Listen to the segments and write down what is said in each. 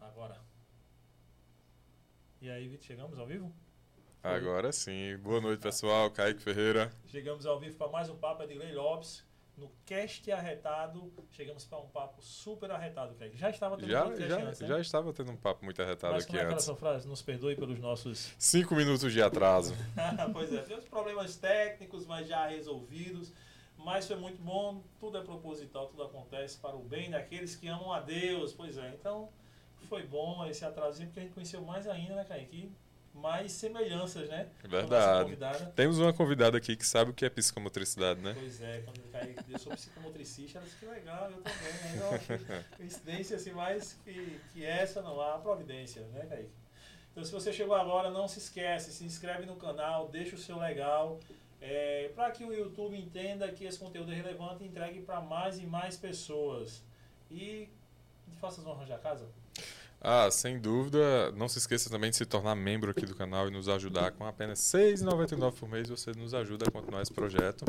Agora. E aí, Vitor, chegamos ao vivo? Agora sim. Boa noite, pessoal. Kaique Ferreira. Chegamos ao vivo para mais um papo Edgley Lopes. No cast arretado, chegamos para um papo super arretado, Kaique. Já estava tendo Já, um já, antes, né? já estava tendo um papo muito arretado Mas aqui como é aquela antes. sua frase? Nos perdoe pelos nossos... Cinco minutos de atraso. pois é, tem uns problemas técnicos, mas já resolvidos. Mas foi muito bom, tudo é proposital, tudo acontece para o bem daqueles que amam a Deus. Pois é, então foi bom esse atrasinho, porque a gente conheceu mais ainda, né, Kaique? Mais semelhanças, né? a nossa Verdade. Temos uma convidada aqui que sabe o que é psicomotricidade, né? Pois é, quando eu caí, eu sou psicomotricista, ela disse que legal, eu também. Eu achei coincidência assim, mais que, que essa não há providência, né, Kaique? Então se você chegou agora, não se esquece, se inscreve no canal, deixa o seu legal, é, para que o YouTube entenda que esse conteúdo é relevante e entregue para mais e mais pessoas. E faça as honras da casa. Ah, sem dúvida. Não se esqueça também de se tornar membro aqui do canal e nos ajudar com apenas R$ 6,99 por mês. Você nos ajuda a continuar esse projeto.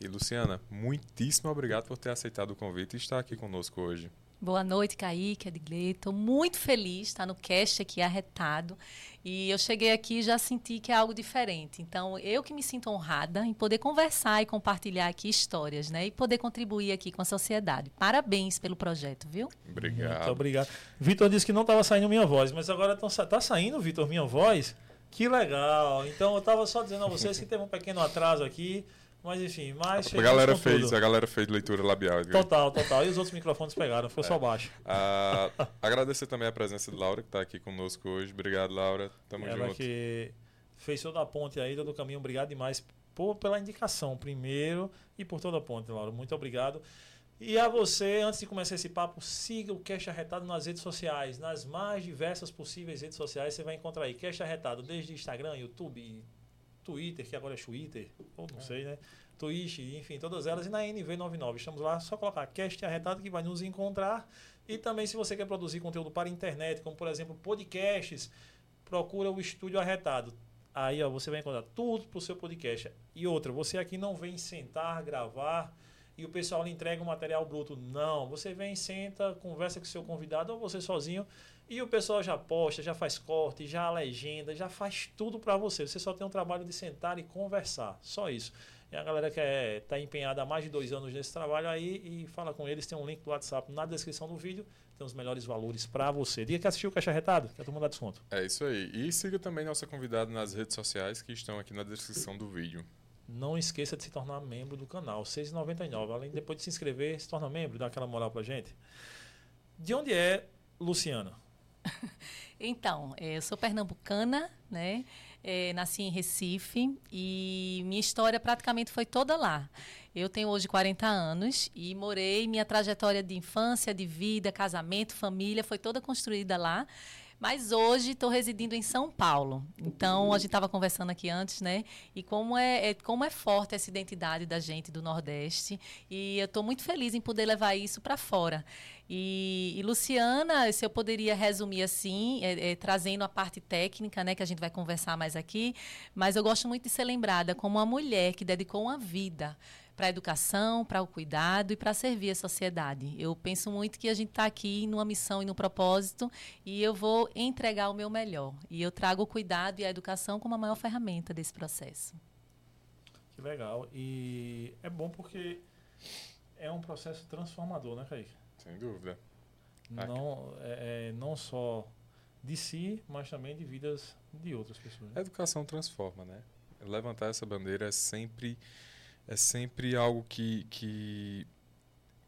E Luciana, muitíssimo obrigado por ter aceitado o convite e estar aqui conosco hoje. Boa noite, Kaique, Edgley. Estou muito feliz de estar no cast aqui arretado. E eu cheguei aqui e já senti que é algo diferente. Então, eu que me sinto honrada em poder conversar e compartilhar aqui histórias, né? E poder contribuir aqui com a sociedade. Parabéns pelo projeto, viu? Obrigado. Muito obrigado. Vitor disse que não estava saindo minha voz, mas agora está saindo, Vitor, minha voz. Que legal. Então eu estava só dizendo a vocês que teve um pequeno atraso aqui, mas enfim, mas A galera, fez, tudo. a galera fez leitura labial. Edgar. Total, total. E os outros microfones pegaram, ficou só baixo. Ah, agradecer também a presença de Laura, que está aqui conosco hoje. Obrigado, Laura. Tamo Ela junto. que fez toda a ponte aí, todo o caminho. Obrigado demais por, pela indicação, primeiro, e por toda a ponte, Laura. Muito obrigado. E a você, antes de começar esse papo, siga o Cash Arretado nas redes sociais, nas mais diversas possíveis redes sociais, você vai encontrar aí Cash Arretado, desde Instagram, YouTube, Twitter, que agora é Twitter, ou não sei, né? Twitch, enfim, todas elas, e na NV99. Estamos lá, só colocar Cast Arretado que vai nos encontrar. E também, se você quer produzir conteúdo para a internet, como por exemplo podcasts, procura o Estúdio Arretado. Aí ó, você vai encontrar tudo para o seu podcast. E outra, você aqui não vem sentar, gravar e o pessoal lhe entrega um material bruto. Não, você vem, senta, conversa com o seu convidado ou você sozinho e o pessoal já posta, já faz corte, já legenda, já faz tudo para você. Você só tem um trabalho de sentar e conversar, só isso. E a galera que está empenhada há mais de dois anos nesse trabalho aí e fala com eles, tem um link do WhatsApp na descrição do vídeo, tem os melhores valores para você. Diga que assistiu o Caixa Retado, que a turma dá desconto. É isso aí. E siga também nossa convidada nas redes sociais que estão aqui na descrição do vídeo. Não esqueça de se tornar membro do canal, R$ 6,99. Além de depois de se inscrever, se torna membro, dá aquela moral pra gente. De onde é Luciana? Então, eh, eu sou pernambucana, né? Eh, nasci em Recife e minha história praticamente foi toda lá. Eu tenho hoje 40 anos e morei, minha trajetória de infância, de vida, casamento, família foi toda construída lá. Mas hoje estou residindo em São Paulo. Então, a gente estava conversando aqui antes, né? E como é, é- como é forte essa identidade da gente do Nordeste. E eu estou muito feliz em poder levar isso para fora. E, e, Luciana, se eu poderia resumir assim, é- é, trazendo a parte técnica, né? Que a gente vai conversar mais aqui. Mas eu gosto muito de ser lembrada como uma mulher que dedicou uma vida para a educação, para o cuidado e para servir a sociedade. Eu penso muito que a gente está aqui numa missão e num propósito e eu vou entregar o meu melhor. E eu trago o cuidado e a educação como a maior ferramenta desse processo. Que legal. E é bom porque é um processo transformador, né, Kaique? Sem dúvida. Não, é, é não só de si, mas também de vidas de outras pessoas. A educação transforma, né? Levantar essa bandeira é sempre, é sempre algo que, que,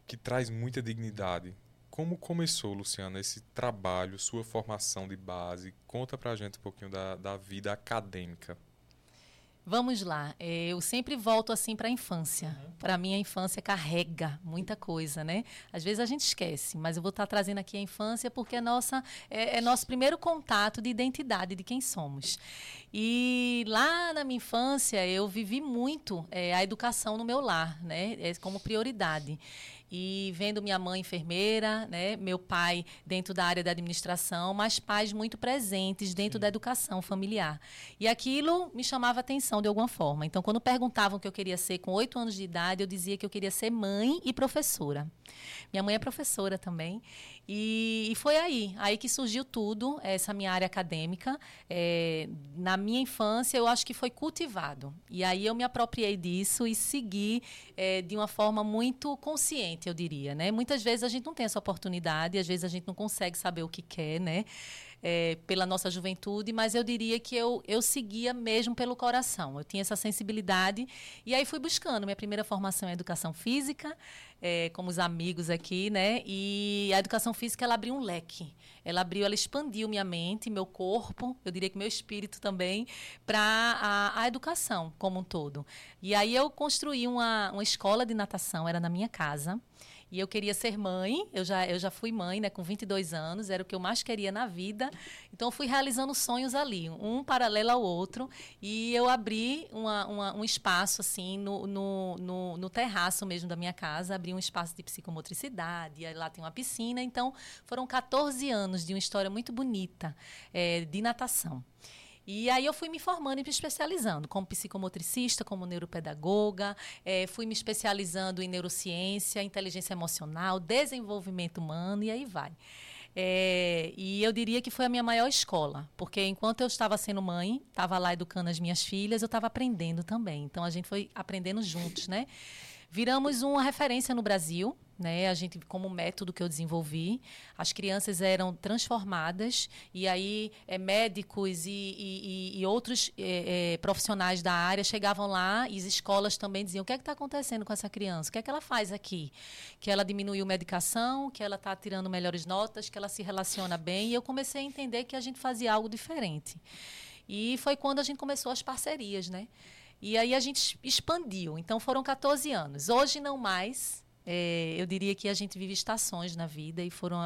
que traz muita dignidade. Como começou, Luciana, esse trabalho, sua formação de base? Conta pra gente um pouquinho da, da vida acadêmica. Vamos lá. É, Eu sempre volto assim para a infância. Para mim, a infância carrega muita coisa, né? Às vezes a gente esquece, mas eu vou estar trazendo aqui a infância porque é, nossa, é, é nosso primeiro contato de identidade de quem somos. E lá na minha infância, eu vivi muito é, a educação no meu lar, né? É, como prioridade. E vendo minha mãe enfermeira, né, meu pai dentro da área da administração, mas pais muito presentes dentro Sim. da educação familiar. E aquilo me chamava atenção de alguma forma. Então, quando perguntavam o que eu queria ser com oito anos de idade, eu dizia que eu queria ser mãe e professora. Minha mãe é professora também. E, e, foi aí, aí que surgiu tudo, essa minha área acadêmica. É, na minha infância, eu acho que foi cultivado. E aí eu me apropriei disso e segui é, de uma forma muito consciente, eu diria. Né? Muitas vezes a gente não tem essa oportunidade, às vezes a gente não consegue saber o que quer, né? é, pela nossa juventude, mas eu diria que eu, eu seguia mesmo pelo coração. Eu tinha essa sensibilidade e aí fui buscando. Minha primeira formação em educação física, é, como os amigos aqui, né? E a educação física ela abriu um leque. Ela abriu, ela expandiu minha mente, meu corpo, eu diria que meu espírito também, para a, a, educação como um todo. E aí eu construí uma, uma escola de natação, era na minha casa. E eu queria ser mãe, eu já, eu já fui mãe, né, com 22 anos, era o que eu mais queria na vida. Então, fui realizando sonhos ali, um paralelo ao outro. E eu abri uma, uma, um espaço, assim, no, no, no, no, terraço mesmo da minha casa, abri um espaço de psicomotricidade, aí lá tem uma piscina. Então, foram 14 anos de uma história muito bonita é, de natação. E aí eu fui me formando e me especializando como psicomotricista, como neuropedagoga, é, fui me especializando em neurociência, inteligência emocional, desenvolvimento humano e aí vai. É, e eu diria que foi a minha maior escola, porque enquanto eu estava sendo mãe, estava lá educando as minhas filhas, eu estava aprendendo também. Então a gente foi aprendendo juntos, né? Viramos uma referência no Brasil né? A gente, como método que eu desenvolvi, as crianças eram transformadas e aí é, médicos e, e, e outros é, é, profissionais da área chegavam lá e as escolas também diziam o que é que está acontecendo com essa criança, o que é que ela faz aqui, que ela diminuiu medicação, que ela está tirando melhores notas, que ela se relaciona bem e eu comecei a entender que a gente fazia algo diferente. E foi quando a gente começou as parcerias, né? E aí a gente expandiu. Então foram 14 anos. Hoje não mais, é, eu diria que a gente vive estações na vida e foram,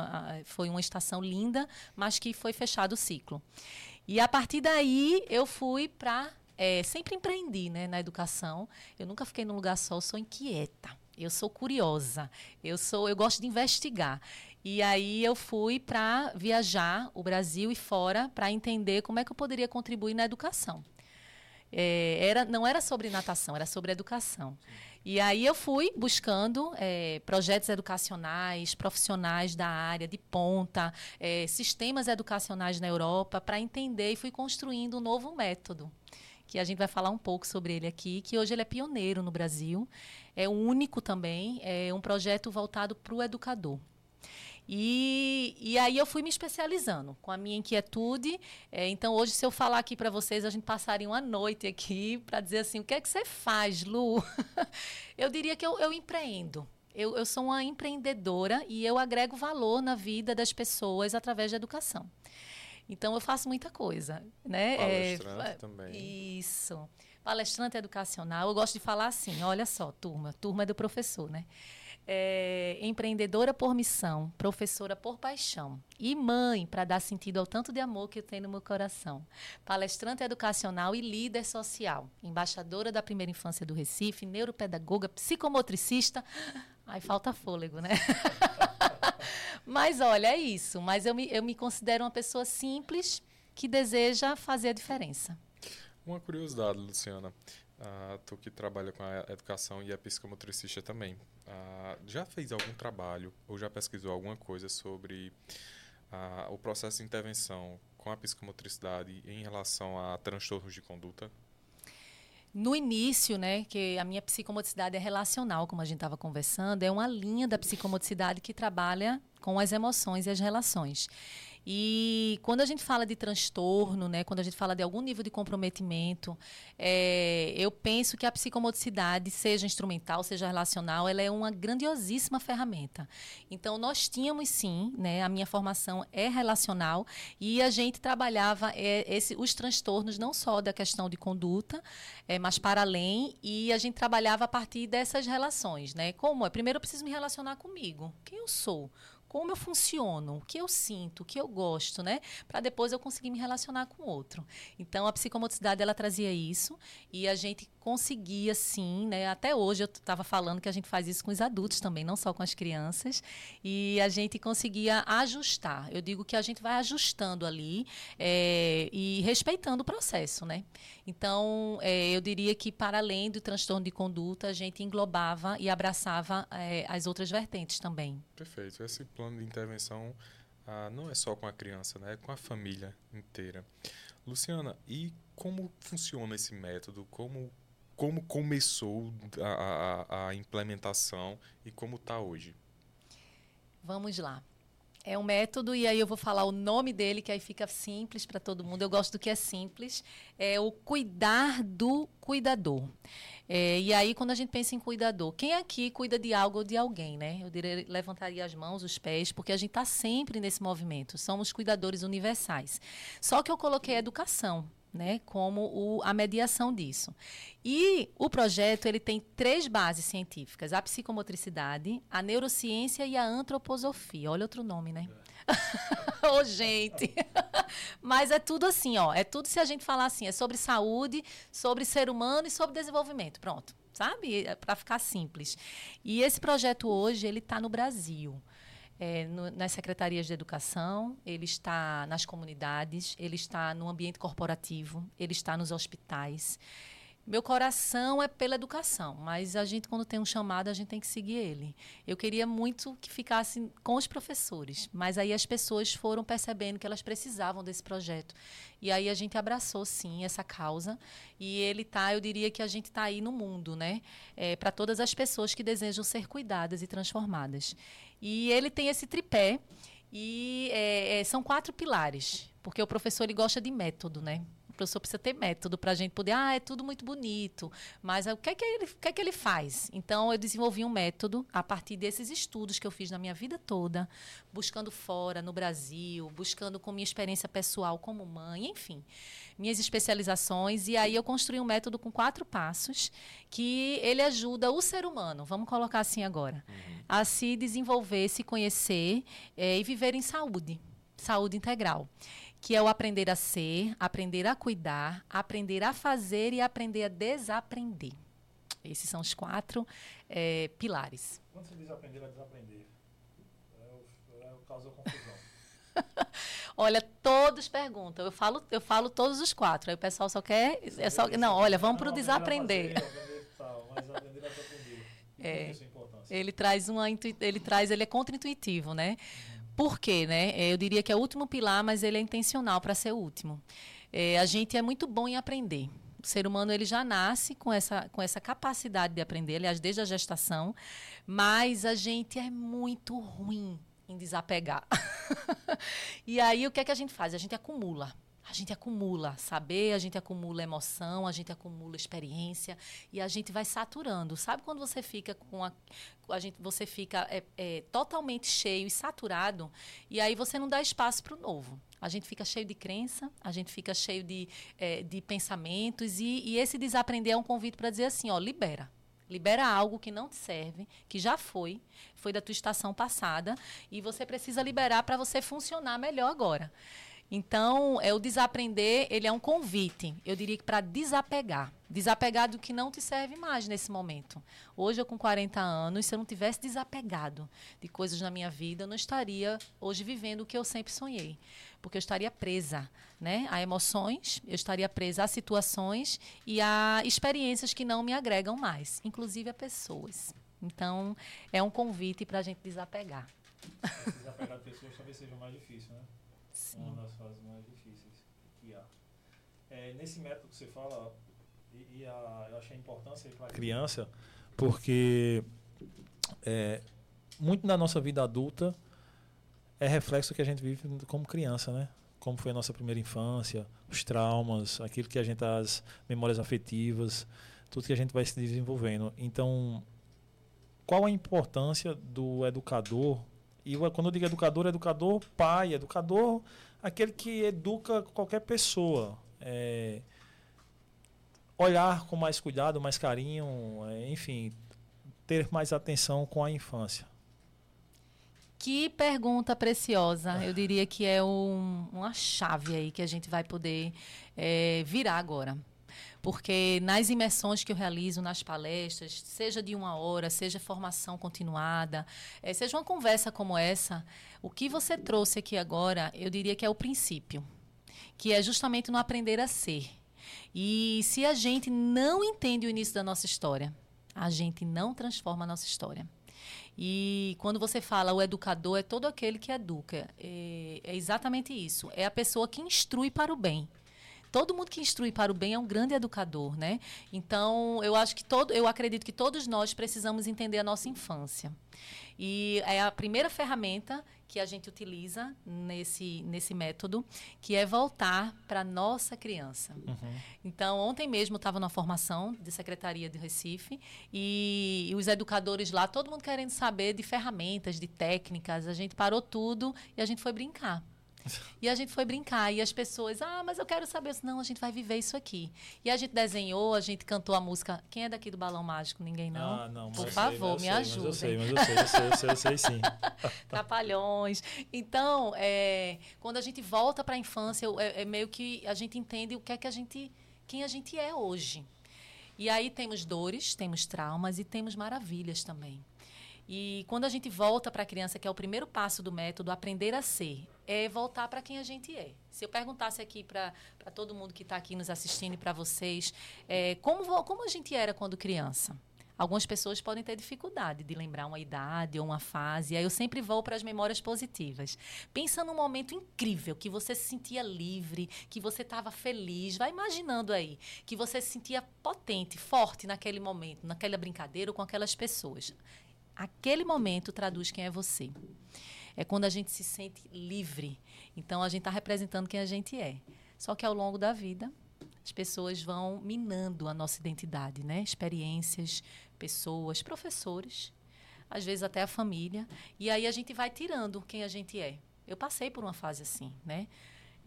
foi uma estação linda, mas que foi fechado o ciclo. E a partir daí eu fui para. É, sempre empreendi né, na educação. Eu nunca fiquei num lugar só, eu sou inquieta. Eu sou curiosa. Eu sou, eu gosto de investigar. E aí eu fui para viajar o Brasil e fora para entender como é que eu poderia contribuir na educação. É, era, não era sobre natação, era sobre educação. E aí eu fui buscando é, projetos educacionais, profissionais da área, de ponta, é, sistemas educacionais na Europa, para entender e fui construindo um novo método que a gente vai falar um pouco sobre ele aqui, que hoje ele é pioneiro no Brasil, é único também, é um projeto voltado para o educador. E, e aí eu fui me especializando com a minha inquietude. É, então, hoje, se eu falar aqui para vocês, a gente passaria uma noite aqui para dizer assim: o que é que você faz, Lu? eu diria que eu, eu empreendo. Eu, eu sou uma empreendedora e eu agrego valor na vida das pessoas através da educação. Então, eu faço muita coisa. Né? Palestrante é, também. Isso. Palestrante educacional. Eu gosto de falar assim: olha só, turma, turma é do professor, né? É, empreendedora por missão, professora por paixão e mãe para dar sentido ao tanto de amor que eu tenho no meu coração. Palestrante educacional e líder social, embaixadora da primeira infância do Recife, neuropedagoga, psicomotricista. Ai, falta fôlego, né? Mas olha, é isso. Mas eu me, eu me considero uma pessoa simples que deseja fazer a diferença. Uma curiosidade, Luciana. Uh, tu que trabalha com a educação e é psicomotricista também. Uh, já fez algum trabalho ou já pesquisou alguma coisa sobre uh, o processo de intervenção com a psicomotricidade em relação a transtornos de conduta? No início, né, que a minha psicomotricidade é relacional, como a gente estava conversando, é uma linha da psicomotricidade que trabalha com as emoções e as relações. E quando a gente fala de transtorno, né, quando a gente fala de algum nível de comprometimento, é, eu penso que a psicomotricidade, seja instrumental, seja relacional, ela é uma grandiosíssima ferramenta. Então, nós tínhamos sim, né, a minha formação é relacional e a gente trabalhava é, esse, os transtornos não só da questão de conduta, é, mas para além, e a gente trabalhava a partir dessas relações. Né? Como é? Primeiro eu preciso me relacionar comigo. Quem eu sou? Como eu funciono, o que eu sinto, o que eu gosto, né? Para depois eu conseguir me relacionar com o outro. Então a psicomotricidade ela trazia isso e a gente conseguia sim, né? Até hoje eu estava falando que a gente faz isso com os adultos também, não só com as crianças, e a gente conseguia ajustar. Eu digo que a gente vai ajustando ali é, e respeitando o processo, né? Então, é, eu diria que para além do transtorno de conduta, a gente englobava e abraçava é, as outras vertentes também. Perfeito. Esse plano de intervenção ah, não é só com a criança, né? É com a família inteira. Luciana, e como funciona esse método? Como como começou a, a, a implementação e como está hoje? Vamos lá. É um método, e aí eu vou falar o nome dele, que aí fica simples para todo mundo. Eu gosto do que é simples. É o cuidar do cuidador. É, e aí, quando a gente pensa em cuidador, quem aqui cuida de algo ou de alguém, né? Eu diria, levantaria as mãos, os pés, porque a gente está sempre nesse movimento. Somos cuidadores universais. Só que eu coloquei educação né, como o, a mediação disso. E o projeto ele tem três bases científicas: a psicomotricidade, a neurociência e a antroposofia. Olha outro nome, né? Ô, oh, gente! Mas é tudo assim, ó. É tudo se a gente falar assim, é sobre saúde, sobre ser humano e sobre desenvolvimento. Pronto. Sabe? É para ficar simples. E esse projeto hoje, ele está no Brasil é, no, nas secretarias de educação, ele está nas comunidades, ele está no ambiente corporativo, ele está nos hospitais. Meu coração é pela educação, mas a gente, quando tem um chamado, a gente tem que seguir ele. Eu queria muito que ficasse com os professores, mas aí as pessoas foram percebendo que elas precisavam desse projeto. E aí a gente abraçou, sim, essa causa. E ele tá, eu diria que a gente está aí no mundo, né? É, Para todas as pessoas que desejam ser cuidadas e transformadas. E ele tem esse tripé. E é, é, são quatro pilares, porque o professor ele gosta de método, né? Professor precisa ter método para a gente poder, ah, é tudo muito bonito, mas o que é que, ele, o que é que ele faz? Então, eu desenvolvi um método a partir desses estudos que eu fiz na minha vida toda, buscando fora, no Brasil, buscando com minha experiência pessoal como mãe, enfim, minhas especializações. E aí eu construí um método com quatro passos que ele ajuda o ser humano, vamos colocar assim agora, uhum. a se desenvolver, se conhecer é, e viver em saúde, saúde integral que é o aprender a ser, aprender a cuidar, aprender a fazer e aprender a desaprender. Esses são os quatro é, pilares. Quando você diz aprender a desaprender, é o, é o confusão. olha, todos perguntam. Eu falo, eu falo todos os quatro. Aí o pessoal só quer. É só, não, olha, vamos para o desaprender. É, ele traz uma ele traz ele é contra-intuitivo, né? Por quê, né? É, eu diria que é o último pilar, mas ele é intencional para ser o último. É, a gente é muito bom em aprender. O ser humano ele já nasce com essa, com essa capacidade de aprender, aliás, desde a gestação, mas a gente é muito ruim em desapegar. e aí o que é que a gente faz? A gente acumula a gente acumula saber, a gente acumula emoção, a gente acumula experiência e a gente vai saturando. Sabe quando você fica com a, a gente, você fica é, é, totalmente cheio e saturado e aí você não dá espaço para o novo. A gente fica cheio de crença, a gente fica cheio de, é, de pensamentos e, e esse desaprender é um convite para dizer assim, ó, libera. Libera algo que não te serve, que já foi, foi da tua estação passada e você precisa liberar para você funcionar melhor agora. Então, é o desaprender, ele é um convite, eu diria que para desapegar. Desapegar do que não te serve mais nesse momento. Hoje, eu com 40 anos, se eu não tivesse desapegado de coisas na minha vida, eu não estaria hoje vivendo o que eu sempre sonhei. Porque eu estaria presa né, a emoções, eu estaria presa a situações e a experiências que não me agregam mais, inclusive a pessoas. Então, é um convite para a gente desapegar. Desapegar de pessoas talvez seja mais difícil, né? Sim. Uma das fases mais difíceis que há. É, nesse método que você fala, e, e a, eu achei a importância para a criança, porque é, muito da nossa vida adulta é reflexo que a gente vive como criança, né? Como foi a nossa primeira infância, os traumas, aquilo que a gente as memórias afetivas, tudo que a gente vai se desenvolvendo. Então, qual a importância do educador e quando eu digo educador, educador pai, educador aquele que educa qualquer pessoa. É, olhar com mais cuidado, mais carinho, é, enfim, ter mais atenção com a infância. Que pergunta preciosa. Eu diria que é um, uma chave aí que a gente vai poder é, virar agora. Porque nas imersões que eu realizo, nas palestras, seja de uma hora, seja formação continuada, é, seja uma conversa como essa, o que você trouxe aqui agora, eu diria que é o princípio, que é justamente no aprender a ser. E se a gente não entende o início da nossa história, a gente não transforma a nossa história. E quando você fala o educador, é todo aquele que educa. É, é exatamente isso. É a pessoa que instrui para o bem todo mundo que instrui para o bem é um grande educador, né? Então, eu acho que todo, eu acredito que todos nós precisamos entender a nossa infância. E é a primeira ferramenta que a gente utiliza nesse, nesse método, que é voltar para a nossa criança. Uhum. Então, ontem mesmo estava numa formação de Secretaria de Recife e, e, os educadores lá, todo mundo querendo saber de ferramentas, de técnicas. A gente parou tudo e a gente foi brincar. E a gente foi brincar. E as pessoas, ah, mas eu quero saber. Não, a gente vai viver isso aqui. E a gente desenhou, a gente cantou a música. Quem é daqui do Balão Mágico? Ninguém não? Ah, não. Por favor, sei, me ajude. Eu sei, mas eu sei, eu sei, eu sei, eu sei, sim. Trapalhões. Então, é, quando a gente volta para a infância, é, é meio que a gente entende o que é que a gente. quem a gente é hoje. E aí temos dores, temos traumas e temos maravilhas também. E quando a gente volta para a criança, que é o primeiro passo do método, aprender a ser, é voltar para quem a gente é. Se eu perguntasse aqui para todo mundo que está aqui nos assistindo e para vocês, é, como, como a gente era quando criança? Algumas pessoas podem ter dificuldade de lembrar uma idade ou uma fase. Aí eu sempre vou para as memórias positivas. Pensa num momento incrível que você se sentia livre, que você estava feliz. Vai imaginando aí que você se sentia potente, forte naquele momento, naquela brincadeira ou com aquelas pessoas. Aquele momento traduz quem é você é quando a gente se sente livre. Então a gente está representando quem a gente é. Só que ao longo da vida, as pessoas vão minando a nossa identidade, né? Experiências, pessoas, professores, às vezes até a família, e aí a gente vai tirando quem a gente é. Eu passei por uma fase assim, né?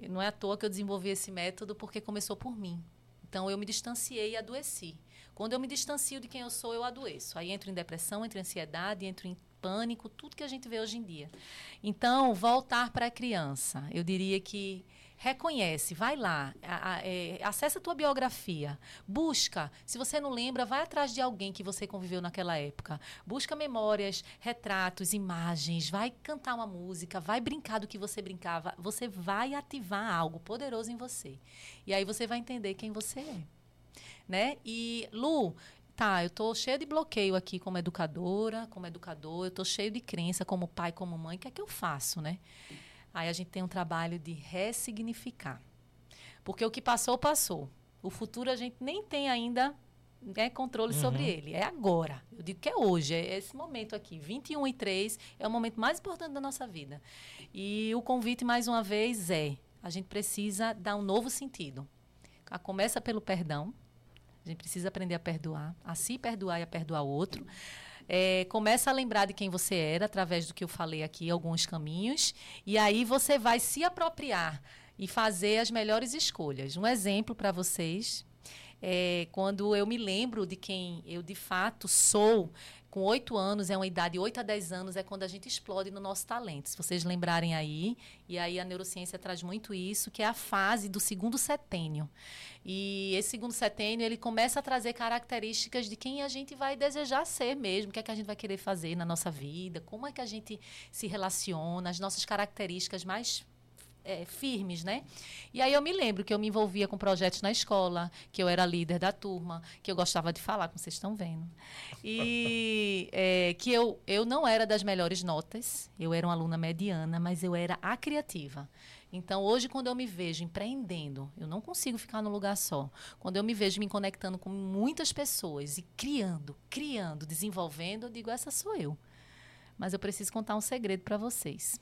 Não é à toa que eu desenvolvi esse método porque começou por mim. Então eu me distanciei e adoeci. Quando eu me distancio de quem eu sou, eu adoeço. Aí entro em depressão, entro em ansiedade, entro em pânico, tudo que a gente vê hoje em dia. Então, voltar para a criança, eu diria que reconhece, vai lá, a, a, é, acessa a tua biografia, busca. Se você não lembra, vai atrás de alguém que você conviveu naquela época. Busca memórias, retratos, imagens, vai cantar uma música, vai brincar do que você brincava. Você vai ativar algo poderoso em você. E aí você vai entender quem você é. Né? E Lu, tá, eu tô cheia de bloqueio aqui como educadora, como educador, eu tô cheio de crença como pai, como mãe, o que é que eu faço, né? Aí a gente tem um trabalho de ressignificar. Porque o que passou, passou. O futuro a gente nem tem ainda né, controle uhum. sobre ele. É agora. Eu digo que é hoje, é esse momento aqui. 21 e 3 é o momento mais importante da nossa vida. E o convite, mais uma vez, é: a gente precisa dar um novo sentido. Começa pelo perdão, a gente precisa aprender a perdoar, a se perdoar e a perdoar o outro. É, começa a lembrar de quem você era através do que eu falei aqui, alguns caminhos, e aí você vai se apropriar e fazer as melhores escolhas. Um exemplo para vocês é quando eu me lembro de quem eu de fato sou, com oito anos, é uma idade, oito a dez anos, é quando a gente explode no nosso talento. Se vocês lembrarem aí, e aí a neurociência traz muito isso, que é a fase do segundo setênio. E esse segundo setênio, ele começa a trazer características de quem a gente vai desejar ser mesmo, o que é que a gente vai querer fazer na nossa vida, como é que a gente se relaciona, as nossas características mais é, firmes, né? E aí eu me lembro que eu me envolvia com projetos na escola, que eu era líder da turma, que eu gostava de falar, como vocês estão vendo. E é, que eu, eu não era das melhores notas, eu era uma aluna mediana, mas eu era a criativa. Então, hoje, quando eu me vejo empreendendo, eu não consigo ficar num lugar só. Quando eu me vejo me conectando com muitas pessoas e criando, criando, desenvolvendo, eu digo: essa sou eu. Mas eu preciso contar um segredo para vocês.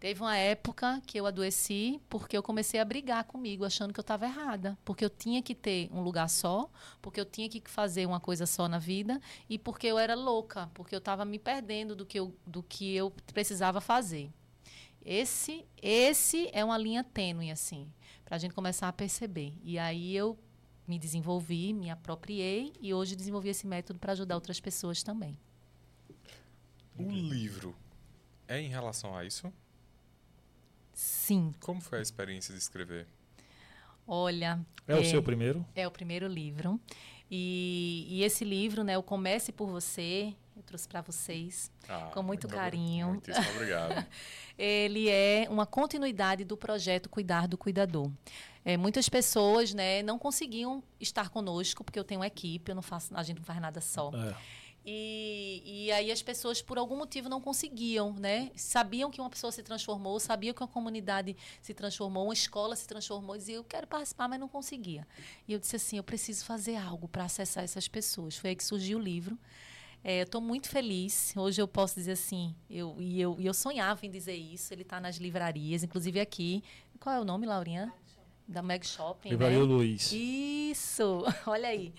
Teve uma época que eu adoeci porque eu comecei a brigar comigo, achando que eu estava errada. Porque eu tinha que ter um lugar só, porque eu tinha que fazer uma coisa só na vida e porque eu era louca, porque eu estava me perdendo do que eu, do que eu precisava fazer. Esse, esse é uma linha tênue, assim, para a gente começar a perceber. E aí eu me desenvolvi, me apropriei e hoje desenvolvi esse método para ajudar outras pessoas também. O livro é em relação a isso? Sim. Como foi a experiência de escrever? Olha. É, é, o seu primeiro? É o primeiro livro. E, e esse livro, né, o Comece por Você, eu trouxe para vocês ah, com muito, muito carinho. Muitíssimo obrigado. Ele é uma continuidade do projeto Cuidar do Cuidador. É, muitas pessoas, né, não conseguiam estar conosco porque eu tenho uma equipe, eu não faço, a gente não faz nada só. É. E, e aí as pessoas, por algum motivo, não conseguiam, né? Sabiam que uma pessoa se transformou, sabiam que uma comunidade se transformou, uma escola se transformou, e diziam, eu quero participar, mas não conseguia. E eu disse assim, eu preciso fazer algo para acessar essas pessoas. Foi aí que surgiu o livro. É, eu estou muito feliz. Hoje eu posso dizer assim, eu, e eu, eu sonhava em dizer isso. Ele está nas livrarias, inclusive aqui. Qual é o nome, Laurinha? Da Meg Shopping. Livraria né? Luiz. Isso, olha aí.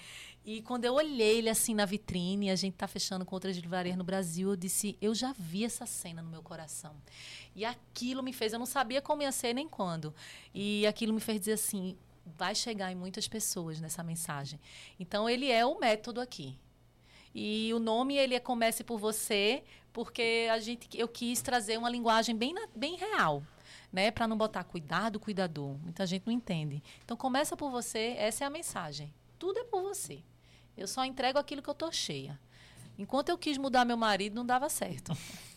E quando eu olhei ele assim na vitrine, a gente tá fechando com outras livrarias no Brasil, eu disse, eu já vi essa cena no meu coração. E aquilo me fez, eu não sabia como ia ser nem quando. E aquilo me fez dizer assim, vai chegar em muitas pessoas nessa mensagem. Então ele é o método aqui. E o nome ele é comece por você, porque a gente eu quis trazer uma linguagem bem bem real. Né, para não botar cuidado, cuidador. Muita gente não entende. Então começa por você, essa é a mensagem. Tudo é por você. Eu só entrego aquilo que eu tô cheia. Enquanto eu quis mudar meu marido, não dava certo.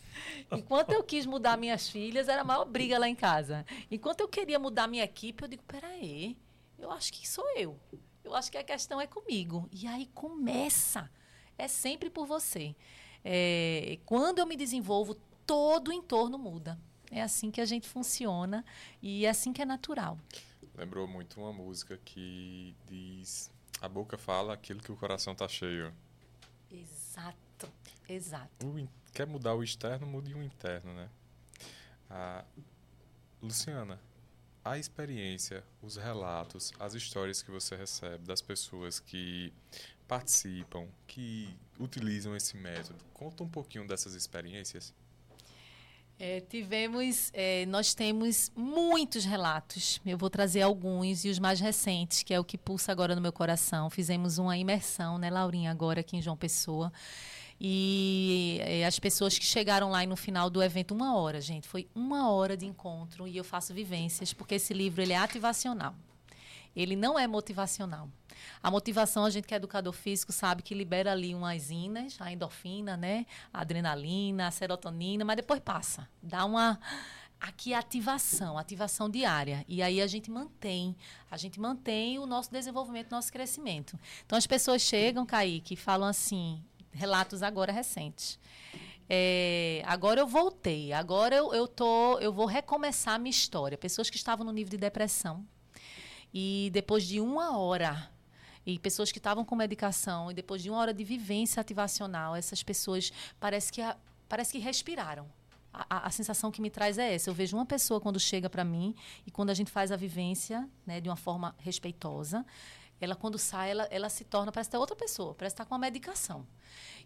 Enquanto eu quis mudar minhas filhas, era a maior briga lá em casa. Enquanto eu queria mudar minha equipe, eu digo, peraí, eu acho que sou eu. Eu acho que a questão é comigo. E aí começa. É sempre por você. É, quando eu me desenvolvo, todo o entorno muda. É assim que a gente funciona e é assim que é natural. Lembrou muito uma música que diz a boca fala aquilo que o coração está cheio. Exato, exato. O, quer mudar o externo, mude o interno, né? Ah, Luciana, a experiência, os relatos, as histórias que você recebe das pessoas que participam, que utilizam esse método, conta um pouquinho dessas experiências. É, tivemos, é, nós temos muitos relatos. Eu vou trazer alguns e os mais recentes, que é o que pulsa agora no meu coração. Fizemos uma imersão, né, Laurinha, agora aqui em João Pessoa. E é, as pessoas que chegaram lá no final do evento, uma hora, gente, foi uma hora de encontro e eu faço vivências, porque esse livro ele é ativacional. Ele não é motivacional. A motivação, a gente que é educador físico sabe que libera ali umas inas, a endorfina, né? A adrenalina, a serotonina, mas depois passa. Dá uma aqui ativação, ativação diária. E aí a gente mantém, a gente mantém o nosso desenvolvimento, nosso crescimento. Então as pessoas chegam, Kaique, falam assim, relatos agora recentes. É, agora eu voltei, agora eu, eu, tô, eu vou recomeçar a minha história. Pessoas que estavam no nível de depressão. E depois de uma hora e pessoas que estavam com medicação e depois de uma hora de vivência ativacional, essas pessoas parece que, a, parece que respiraram. A, a, sensação que me traz é essa. Eu vejo uma pessoa quando chega para mim e quando a gente faz a vivência né, de uma forma respeitosa, ela quando sai, ela, ela se torna, parece ter outra pessoa, parece estar com uma medicação.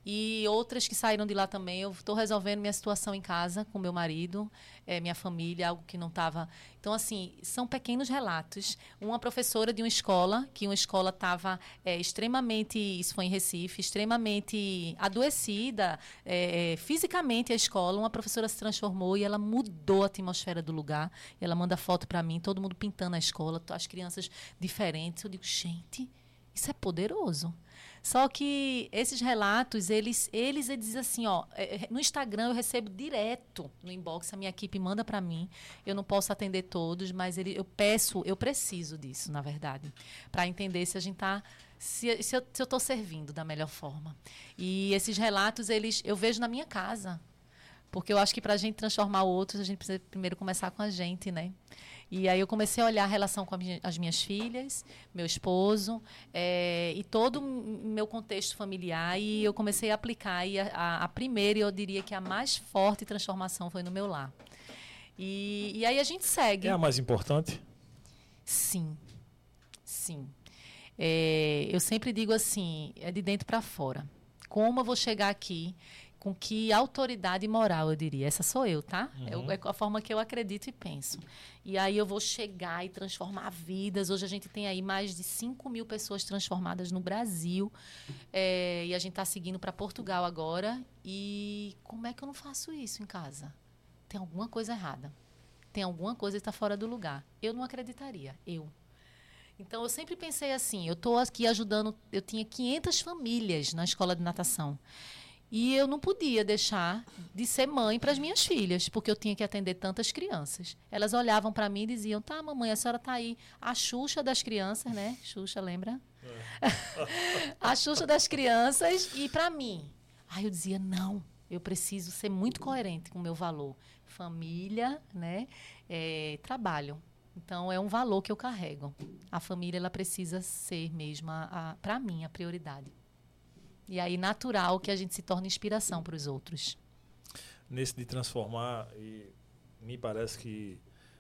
E outras que saíram de lá também. Eu estou resolvendo minha situação em casa com meu marido, é, minha família, algo que não estava. Então, assim, são pequenos relatos. Uma professora de uma escola, que uma escola estava é, extremamente, isso foi em Recife, extremamente adoecida, é, fisicamente a escola. Uma professora se transformou e ela mudou a atmosfera do lugar. Ela manda foto para mim, todo mundo pintando a escola, as crianças diferentes. Eu digo, gente, isso é poderoso. Só que esses relatos, eles, eles, eles dizem assim, ó, é, é, no Instagram eu recebo direto no inbox, a minha equipe manda para mim. Eu não posso atender todos, mas ele, eu peço, eu preciso disso, na verdade, para entender se a gente está se, se eu estou servindo da melhor forma. E esses relatos, eles eu vejo na minha casa. Porque eu acho que para a gente transformar outros, a gente precisa primeiro começar com a gente, né? E aí eu comecei a olhar a relação com as minhas filhas, meu esposo é, e todo o meu contexto familiar e eu comecei a aplicar e a, a, a, primeira, eu diria que a mais forte transformação foi no meu lar. E, e aí a gente segue. É a mais importante? Sim, sim. É, eu sempre digo assim, é de dentro para fora. Como eu vou chegar aqui com que autoridade moral, eu diria. Essa sou eu, tá? É uhum. É, a forma que eu acredito e penso. E aí eu vou chegar e transformar vidas. Hoje a gente tem aí mais de 5 mil pessoas transformadas no Brasil. É, e a gente está seguindo para Portugal agora. E como é que eu não faço isso em casa? Tem alguma coisa errada. Tem alguma coisa que está fora do lugar. Eu não acreditaria. Eu. Então eu sempre pensei assim, eu estou aqui ajudando, eu tinha 500 famílias na escola de natação. E eu não podia deixar de ser mãe para as minhas filhas, porque eu tinha que atender tantas crianças. Elas olhavam para mim e diziam: "Tá, mamãe, a senhora tá aí, a Xuxa das crianças, né? Xuxa, lembra? É. a Xuxa das crianças e para mim. Aí eu dizia: "Não, eu preciso ser muito coerente com o meu valor. Família, né? É, trabalho. Então é um valor que eu carrego. A família ela precisa ser mesmo para mim a prioridade. E aí natural que a gente se torne inspiração para os outros. Nesse de transformar, e me parece que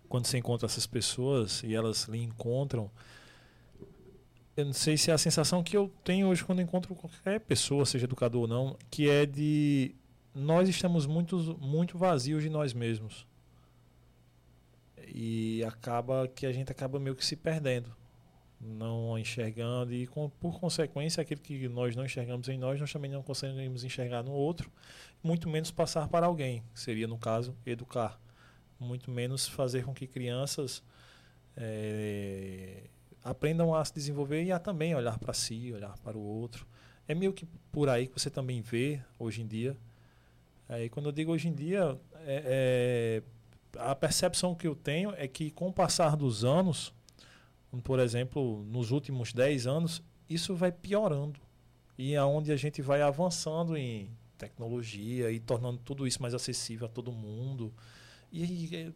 quando você encontra essas pessoas e elas lhe encontram, eu não sei se é a sensação que eu tenho hoje quando encontro qualquer pessoa, seja educador ou não, que é de nós estamos muito, muito vazios de nós mesmos. E acaba que a gente acaba meio que se perdendo não enxergando e com, por consequência aquilo que nós não enxergamos em nós nós também não conseguimos enxergar no outro muito menos passar para alguém. Seria no caso educar. Muito menos fazer com que crianças é, aprendam a se desenvolver e a também olhar para si olhar para o outro. É meio que por aí que você também vê hoje em dia. Aí quando eu digo hoje em dia é, é, a percepção que eu tenho é que com o passar dos anos por exemplo, nos últimos 10 anos, isso vai piorando. E é onde a gente vai avançando em tecnologia e tornando tudo isso mais acessível a todo mundo. E é,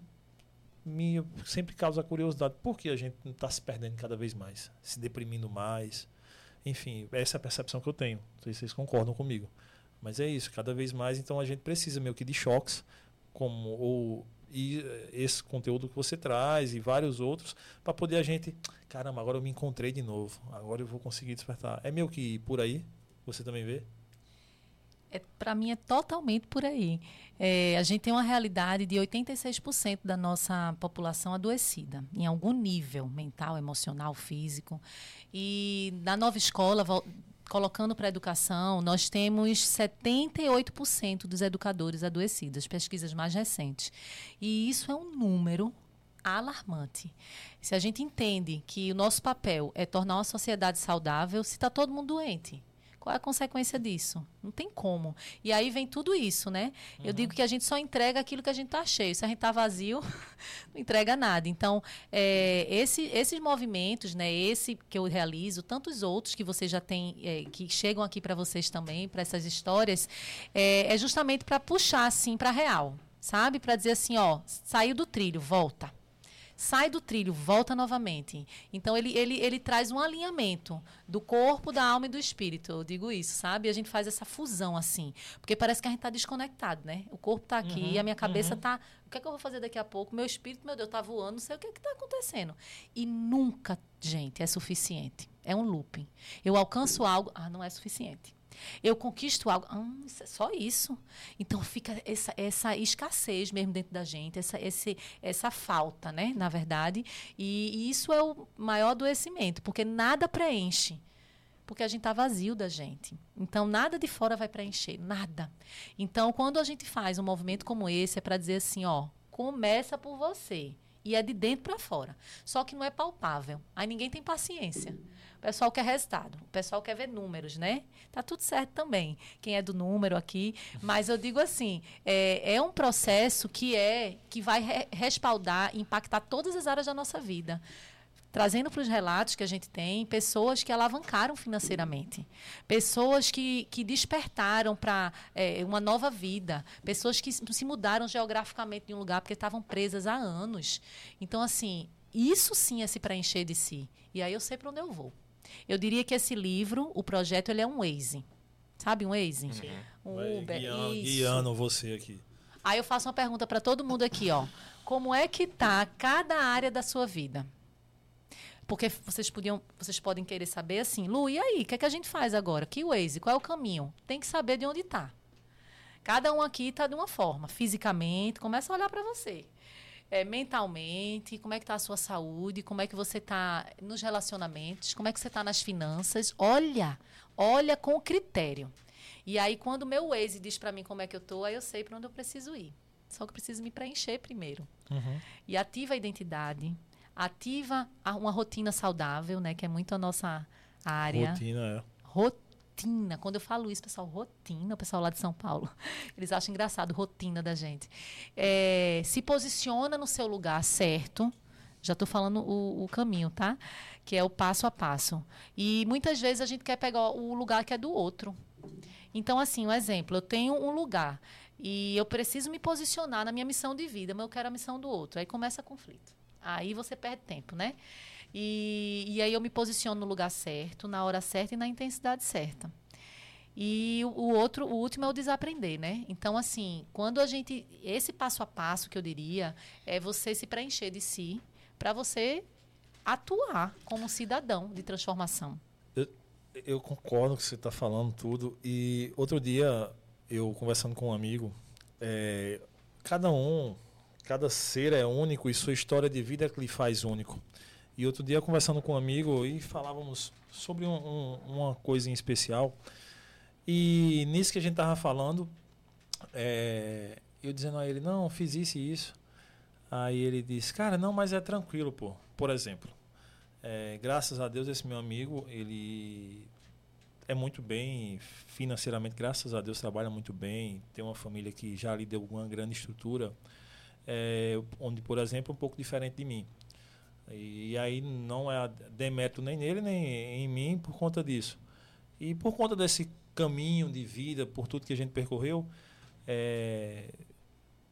me sempre causa curiosidade, por que a gente está se perdendo cada vez mais, se deprimindo mais? Enfim, essa é a percepção que eu tenho. Não sei se vocês concordam comigo. Mas é isso, cada vez mais, então a gente precisa meio que de choques, como ou e eh, esse conteúdo que você traz e vários outros para poder a gente, caramba, agora eu me encontrei de novo, agora eu vou conseguir despertar. É meio que por aí, você também vê? É, para mim é totalmente por aí. É, a gente tem uma realidade de 86% da nossa população adoecida, em algum nível mental, emocional, físico. E na nova escola, colocando para a educação, nós temos 78% dos educadores adoecidos, pesquisas mais recentes. E isso é um número alarmante. Se a gente entende que o nosso papel é tornar uma sociedade saudável, se está todo mundo doente, qual é a consequência disso? Não tem como. E aí vem tudo isso, né? Uhum. Eu digo que a gente só entrega aquilo que a gente está cheio. Se a gente está vazio, não entrega nada. Então, é, esse, esses movimentos, né? Esse que eu realizo, tantos outros que vocês já têm, é, que chegam aqui para vocês também, para essas histórias, é, é justamente para puxar assim para real, sabe? Para dizer assim, ó, saiu do trilho, volta sai do trilho, volta novamente. Então ele, ele, ele traz um alinhamento do corpo, da alma e do espírito. Eu digo isso, sabe? A gente faz essa fusão assim, porque parece que a gente está desconectado, né? O corpo está aqui, uhum, a minha cabeça está. Uhum. O que é que eu vou fazer daqui a pouco? Meu espírito, meu Deus, está voando, não sei o que é está acontecendo. E nunca, gente, é suficiente. É um looping. Eu alcanço algo, ah, não é suficiente. Eu conquisto algo, é só isso. Então fica essa, essa escassez mesmo dentro da gente, essa, esse, essa falta, né? Na verdade. E, e isso é o maior adoecimento, porque nada preenche porque a gente está vazio da gente. Então, nada de fora vai preencher, nada. Então, quando a gente faz um movimento como esse, é para dizer assim, ó, começa por você. E é de dentro para fora. Só que não é palpável. Aí ninguém tem paciência. O pessoal quer resultado, o pessoal quer ver números, né? Tá tudo certo também. Quem é do número aqui, mas eu digo assim, é, é um processo que é que vai re respaldar, impactar todas as áreas da nossa vida trazendo para os relatos que a gente tem pessoas que alavancaram financeiramente, pessoas que, que despertaram para é, uma nova vida, pessoas que se mudaram geograficamente de um lugar porque estavam presas há anos. Então, assim, isso sim é se preencher de si. E aí eu sei para onde eu vou. Eu diria que esse livro, o projeto, ele é um Waze. Sabe um Waze? Sim. Um Uber. Guiando, guiando você aqui. Aí eu faço uma pergunta para todo mundo aqui, ó. Como é que tá cada área da sua vida? Porque vocês podiam, vocês podem querer saber assim, Lu, e aí, o que, é que a gente faz agora? Que Waze? Qual é o caminho? Tem que saber de onde está. Cada um aqui está de uma forma, fisicamente, começa a olhar para você é, mentalmente, como é que está a sua saúde, como é que você está nos relacionamentos, como é que você está nas finanças. Olha, olha com critério. E aí, quando o meu Waze diz para mim como é que eu estou, aí eu sei para onde eu preciso ir. Só que eu preciso me preencher primeiro. Uhum. E ativa a identidade, ativa uma rotina saudável, né? Que é muito a nossa área. Rotina, é. Rotina. Quando eu falo isso, pessoal, rotina, o pessoal lá de São Paulo, eles acham engraçado, rotina da gente. É, se posiciona no seu lugar certo. Já estou falando o, o caminho, tá? Que é o passo a passo. E muitas vezes a gente quer pegar o lugar que é do outro. Então, assim, um exemplo, eu tenho um lugar e eu preciso me posicionar na minha missão de vida, mas eu quero a missão do outro. Aí começa conflito. Aí você perde tempo, né? E, e aí eu me posiciono no lugar certo, na hora certa e na intensidade certa. E o, outro, o último é o desaprender, né? Então, assim, quando a gente. Esse passo a passo que eu diria é você se preencher de si para você atuar como cidadão de transformação. Eu, eu concordo com o que você está falando tudo. E outro dia, eu conversando com um amigo, é, cada um Cada ser é único e sua história de vida é que lhe faz único. E outro dia, conversando com um amigo, e falávamos sobre um, um, uma coisa em especial. E nisso que a gente estava falando, é, eu dizendo a ele: Não, fiz isso e isso. Aí ele disse: Cara, não, mas é tranquilo, pô. Por exemplo, é, graças a Deus, esse meu amigo, ele é muito bem financeiramente, graças a Deus, trabalha muito bem. Tem uma família que já lhe deu uma grande estrutura é, onde, por exemplo, é um pouco diferente de mim. E, aí não é demérito nem nele, nem em mim por conta disso. E por conta desse caminho de vida, por tudo que a gente percorreu, é,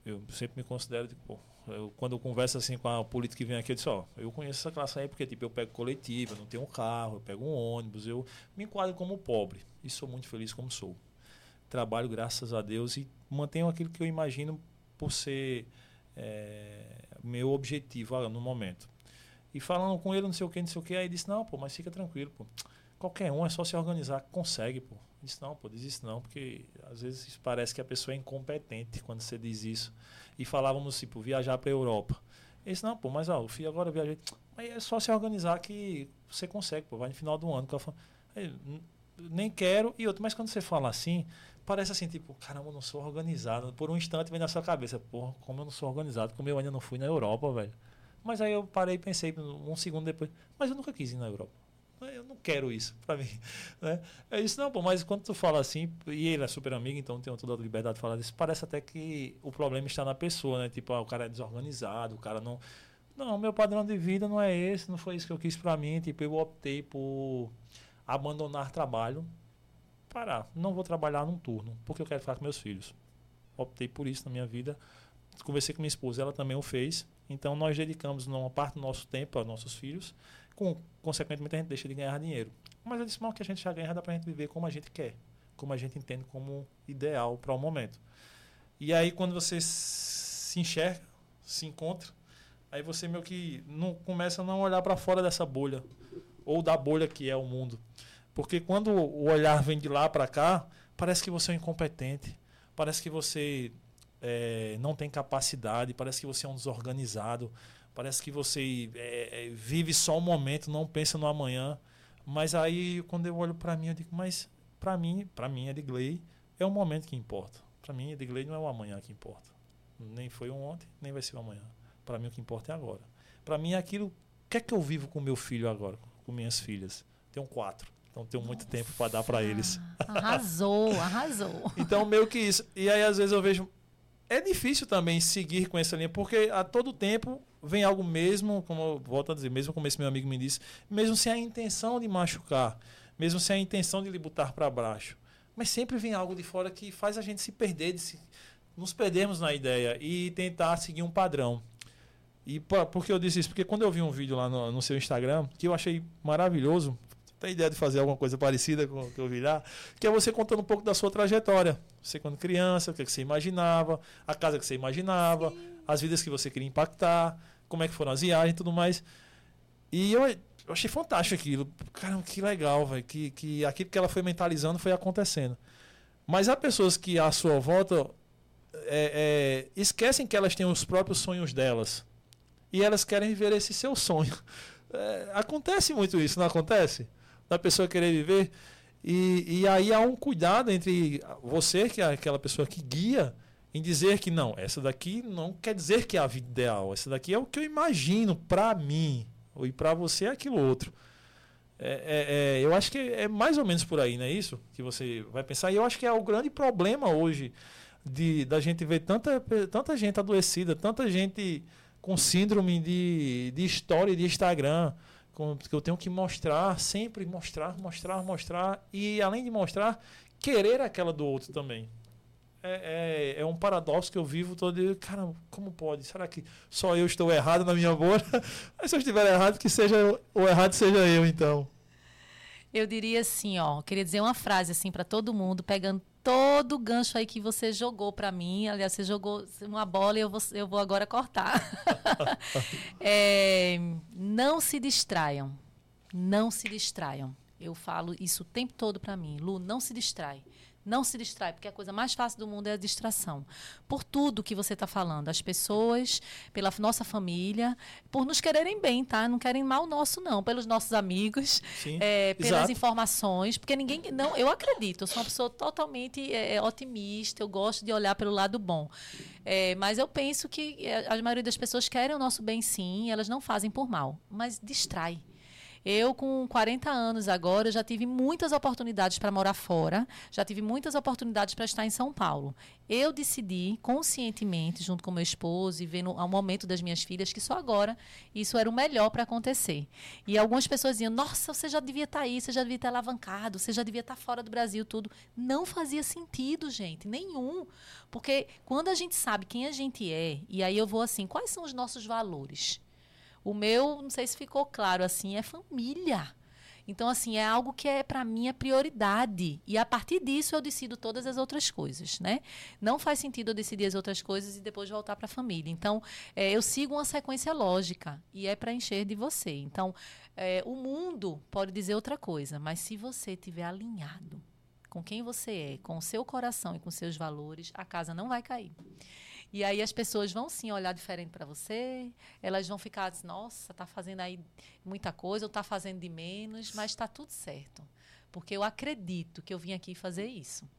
eu sempre me considero, tipo, eu, quando eu converso assim com a política que vem aqui, eu disse, ó, eu conheço essa classe aí porque tipo, eu pego coletiva, não tenho um carro, eu pego um ônibus, eu me enquadro como pobre e sou muito feliz como sou. Trabalho, graças a Deus, e mantenho aquilo que eu imagino por ser é, meu objetivo ah, no momento. E falando com ele, não sei o que, não sei o que, aí disse, não, pô, mas fica tranquilo, pô. Qualquer um é só se organizar, consegue, pô. Disse, não, pô, diz não, porque às vezes parece que a pessoa é incompetente quando você diz isso. E falávamos, tipo, viajar para a Europa. Ele disse, não, pô, mas ó, o filho agora viajei. Mas é só se organizar que você consegue, pô, vai no final do ano. Nem quero, e outro, mas quando você fala assim, parece assim, tipo, caramba, eu não sou organizado. Por um instante vem na sua cabeça, porra, como eu não sou organizado, como eu ainda não fui na Europa, velho. Mas aí eu parei e pensei um segundo depois, mas eu nunca quis ir na Europa. Eu não quero isso para mim. Né? É isso, não, pô, mas quando tu fala assim, e ele é super amigo, então tem toda a liberdade de falar disso, parece até que o problema está na pessoa, né? Tipo, ah, o cara é desorganizado, o cara não. Não, meu padrão de vida não é esse, não foi isso que eu quis para mim. Tipo, eu optei por abandonar trabalho parar. Não vou trabalhar num turno, porque eu quero ficar com meus filhos. Optei por isso na minha vida. Conversei com minha esposa, ela também o fez. Então nós dedicamos uma parte do nosso tempo aos nossos filhos. Com, consequentemente, a gente deixa de ganhar dinheiro. Mas disse, mal que a gente já ganha, dá pra gente viver como a gente quer. Como a gente entende como ideal para o momento. E aí, quando você se enxerga, se encontra, aí você meio que não começa a não olhar para fora dessa bolha. Ou da bolha que é o mundo. Porque quando o olhar vem de lá para cá, parece que você é incompetente, parece que você é, não tem capacidade, parece que você é um desorganizado, parece que você é, é vive só o momento, não pensa no amanhã. Mas aí, quando eu olho para mim, eu digo, mas para mim, para mim, Edgley, é o momento que importa. Para mim, Edgley não é o amanhã que importa. Nem foi um ontem, nem vai ser o amanhã. Para mim, o que importa é agora. Para mim, é aquilo. O que é que eu vivo com meu filho agora, com minhas filhas? Tenho quatro. Então tenho muito Nossa, tempo para dar para eles. Arrasou, arrasou. então meio que isso. E aí às vezes eu vejo é difícil também seguir com essa linha, porque a todo tempo vem algo mesmo, como eu volto a dizer, mesmo como esse meu amigo me disse, mesmo sem a intenção de machucar, mesmo sem a intenção de lhe botar para baixo. Mas sempre vem algo de fora que faz a gente se perder, de se, nos perdermos na ideia e tentar seguir um padrão. E por que eu disse isso? Porque quando eu vi um vídeo lá no, no seu Instagram, que eu achei maravilhoso, tem ideia de fazer alguma coisa parecida com o que eu vi lá? Que é você contando um pouco da sua trajetória. Você quando criança, o que, é que você imaginava, a casa que você imaginava, Sim. as vidas que você queria impactar, como é que foram as viagens e tudo mais. E eu, eu achei fantástico aquilo. Caramba, que legal, velho. Que, que aquilo que ela foi mentalizando foi acontecendo. Mas há pessoas que à sua volta é, é, esquecem que elas têm os próprios sonhos delas. E elas querem viver esse seu sonho. É, acontece muito isso, não acontece? Da pessoa querer viver. E, e aí há um cuidado entre você, que é aquela pessoa que guia, em dizer que não, essa daqui não quer dizer que é a vida ideal. Essa daqui é o que eu imagino para mim. E para você é aquilo outro. É, é, é, eu acho que é mais ou menos por aí, não é isso? Que você vai pensar. E eu acho que é o grande problema hoje de da gente ver tanta, tanta gente adoecida, tanta gente com síndrome de, de história de Instagram, com, que eu tenho que mostrar, sempre mostrar, mostrar, mostrar. E além de mostrar, querer aquela do outro também. É, é, é, um paradoxo que eu vivo todo dia. Cara, como pode? Será que só eu estou errado na minha bolha? Mas se eu estiver errado, que seja o errado seja eu, então. Eu diria assim, ó, queria dizer uma frase assim para todo mundo, pegando todo o gancho aí que você jogou para mim. Aliás, você jogou uma bola e eu vou, eu vou agora cortar. é, não se distraiam. Não se distraiam. Eu falo isso o tempo todo para mim. Lu, não se distrai. Não se distrai, porque a coisa mais fácil do mundo é a distração. Por tudo que você está falando, as pessoas, pela nossa família, por nos quererem bem, tá? Não querem mal nosso, não. Pelos nossos amigos, é, pelas Exato. informações, porque ninguém. Não, eu acredito, eu sou uma pessoa totalmente é, otimista, eu gosto de olhar pelo lado bom. É, mas eu penso que a maioria das pessoas querem o nosso bem sim, elas não fazem por mal, mas distrai. Eu, com 40 anos agora, já tive muitas oportunidades para morar fora, já tive muitas oportunidades para estar em São Paulo. Eu decidi conscientemente, junto com meu esposo e vendo ao momento das minhas filhas, que só agora isso era o melhor para acontecer. E algumas pessoas diziam: Nossa, você já devia estar tá aí, você já devia estar alavancado, você já devia estar tá fora do Brasil, tudo. Não fazia sentido, gente, nenhum. Porque quando a gente sabe quem a gente é, e aí eu vou assim: quais são os nossos valores? O meu, não sei se ficou claro assim, é família. Então, assim, é algo que é para mim é prioridade. E a partir disso eu decido todas as outras coisas, né? Não faz sentido eu decidir as outras coisas e depois voltar para a família. Então, é, eu sigo uma sequência lógica e é para encher de você. Então, é, o mundo pode dizer outra coisa, mas se você estiver alinhado com quem você é, com o seu coração e com seus valores, a casa não vai cair. E aí as pessoas vão sim olhar diferente para você, elas vão ficar assim, nossa, tá fazendo aí muita coisa, ou tá fazendo de menos, mas está tudo certo. Porque eu acredito que eu vim aqui fazer isso.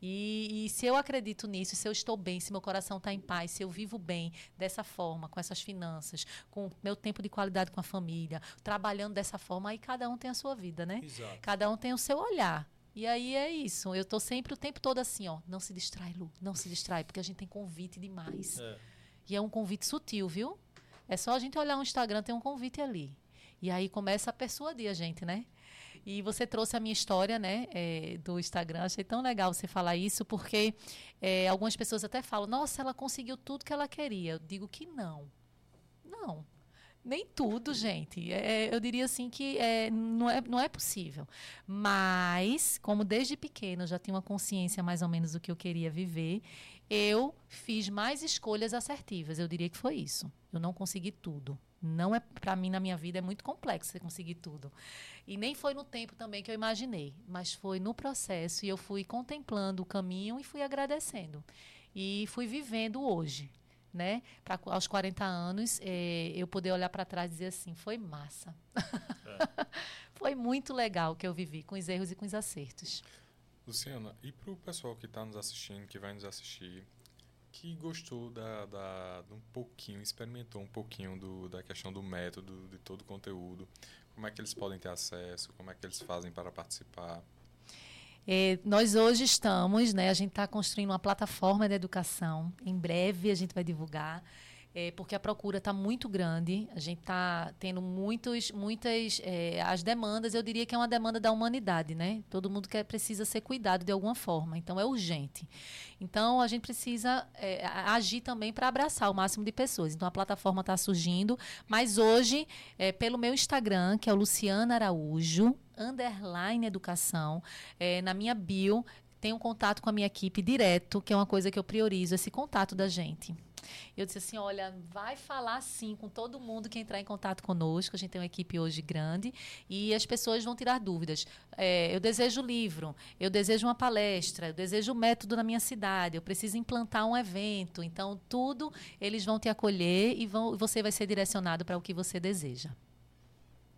E, e, se eu acredito nisso, se eu estou bem, se meu coração está em paz, se eu vivo bem dessa forma, com essas finanças, com meu tempo de qualidade com a família, trabalhando dessa forma, aí cada um tem a sua vida, né? Exato. Cada um tem o seu olhar. E aí é isso. Eu tô sempre o tempo todo assim, ó. Não se distrai, Lu. Não se distrai, porque a gente tem convite demais. É. E é um convite sutil, viu? É só a gente olhar o Instagram, tem um convite ali. E aí começa a persuadir a gente, né? E você trouxe a minha história, né, é, do Instagram. Achei tão legal você falar isso, porque é, algumas pessoas até falam: Nossa, ela conseguiu tudo que ela queria. Eu digo que não. Não. Nem tudo, gente. É, eu diria assim que é, não, é, não é possível. Mas, como desde pequeno eu já tinha uma consciência mais ou menos do que eu queria viver, eu fiz mais escolhas assertivas. Eu diria que foi isso. Eu não consegui tudo. Não é para mim na minha vida é muito complexo você conseguir tudo. E nem foi no tempo também que eu imaginei, mas foi no processo e eu fui contemplando o caminho e fui agradecendo. E fui vivendo hoje né? Para aos 40 anos, é, eu poder olhar para trás e dizer assim, foi massa. É. foi muito legal que eu vivi, com os erros e com os acertos. Luciana, e para o pessoal que está nos assistindo, que vai nos assistir, que gostou da, da, um pouquinho, experimentou um pouquinho do, da questão do método, de todo o conteúdo, como é que eles podem ter acesso, como é que eles fazem para participar? É, nós hoje estamos, né, a gente está construindo uma plataforma de educação. Em breve a gente vai divulgar é, porque a procura está muito grande. A gente está tendo muitos, muitas é, as demandas. Eu diria que é uma demanda da humanidade, né? Todo mundo quer precisa ser cuidado de alguma forma. Então é urgente. Então a gente precisa é, agir também para abraçar o máximo de pessoas. Então a plataforma está surgindo, mas hoje é, pelo meu Instagram que é o Luciana Araújo underline educação é, na minha bio tem um contato com a minha equipe direto, que é uma coisa que eu priorizo, esse contato da gente. Eu disse assim: olha, vai falar sim com todo mundo que entrar em contato conosco. A gente tem uma equipe hoje grande e as pessoas vão tirar dúvidas. É, eu desejo livro, eu desejo uma palestra, eu desejo um método na minha cidade, eu preciso implantar um evento. Então, tudo eles vão te acolher e vão, você vai ser direcionado para o que você deseja.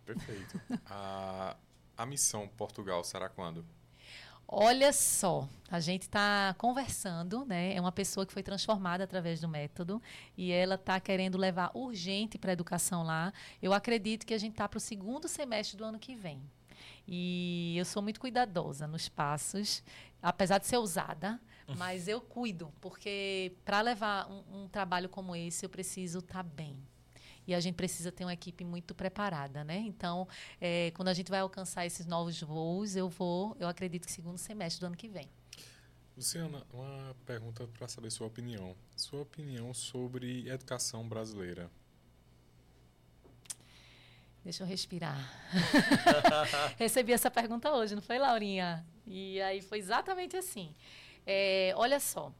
Perfeito. a, a missão Portugal será quando? Olha só, a gente está conversando, né? É uma pessoa que foi transformada através do método e ela está querendo levar urgente para a educação lá. Eu acredito que a gente está para o segundo semestre do ano que vem. E eu sou muito cuidadosa nos passos, apesar de ser ousada, mas eu cuido, porque para levar um, um, trabalho como esse eu preciso estar tá bem. E a gente precisa ter uma equipe muito preparada, né? Então, é, quando a gente vai alcançar esses novos voos, eu vou, eu acredito que segundo semestre do ano que vem. Luciana, uma pergunta para saber sua opinião. Sua opinião sobre educação brasileira. Deixa eu respirar. Recebi essa pergunta hoje, não foi, Laurinha? E aí foi exatamente assim. É, olha só,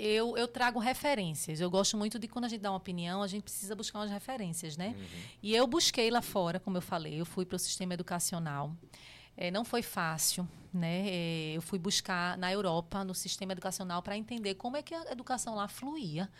eu, eu trago referências. Eu gosto muito de quando a gente dá uma opinião, a gente precisa buscar umas referências, né? Uhum. E eu busquei lá fora, como eu falei, eu fui para o sistema educacional. É, não foi fácil, né? É, eu fui buscar na Europa, no sistema educacional, para entender como é que a educação lá fluía.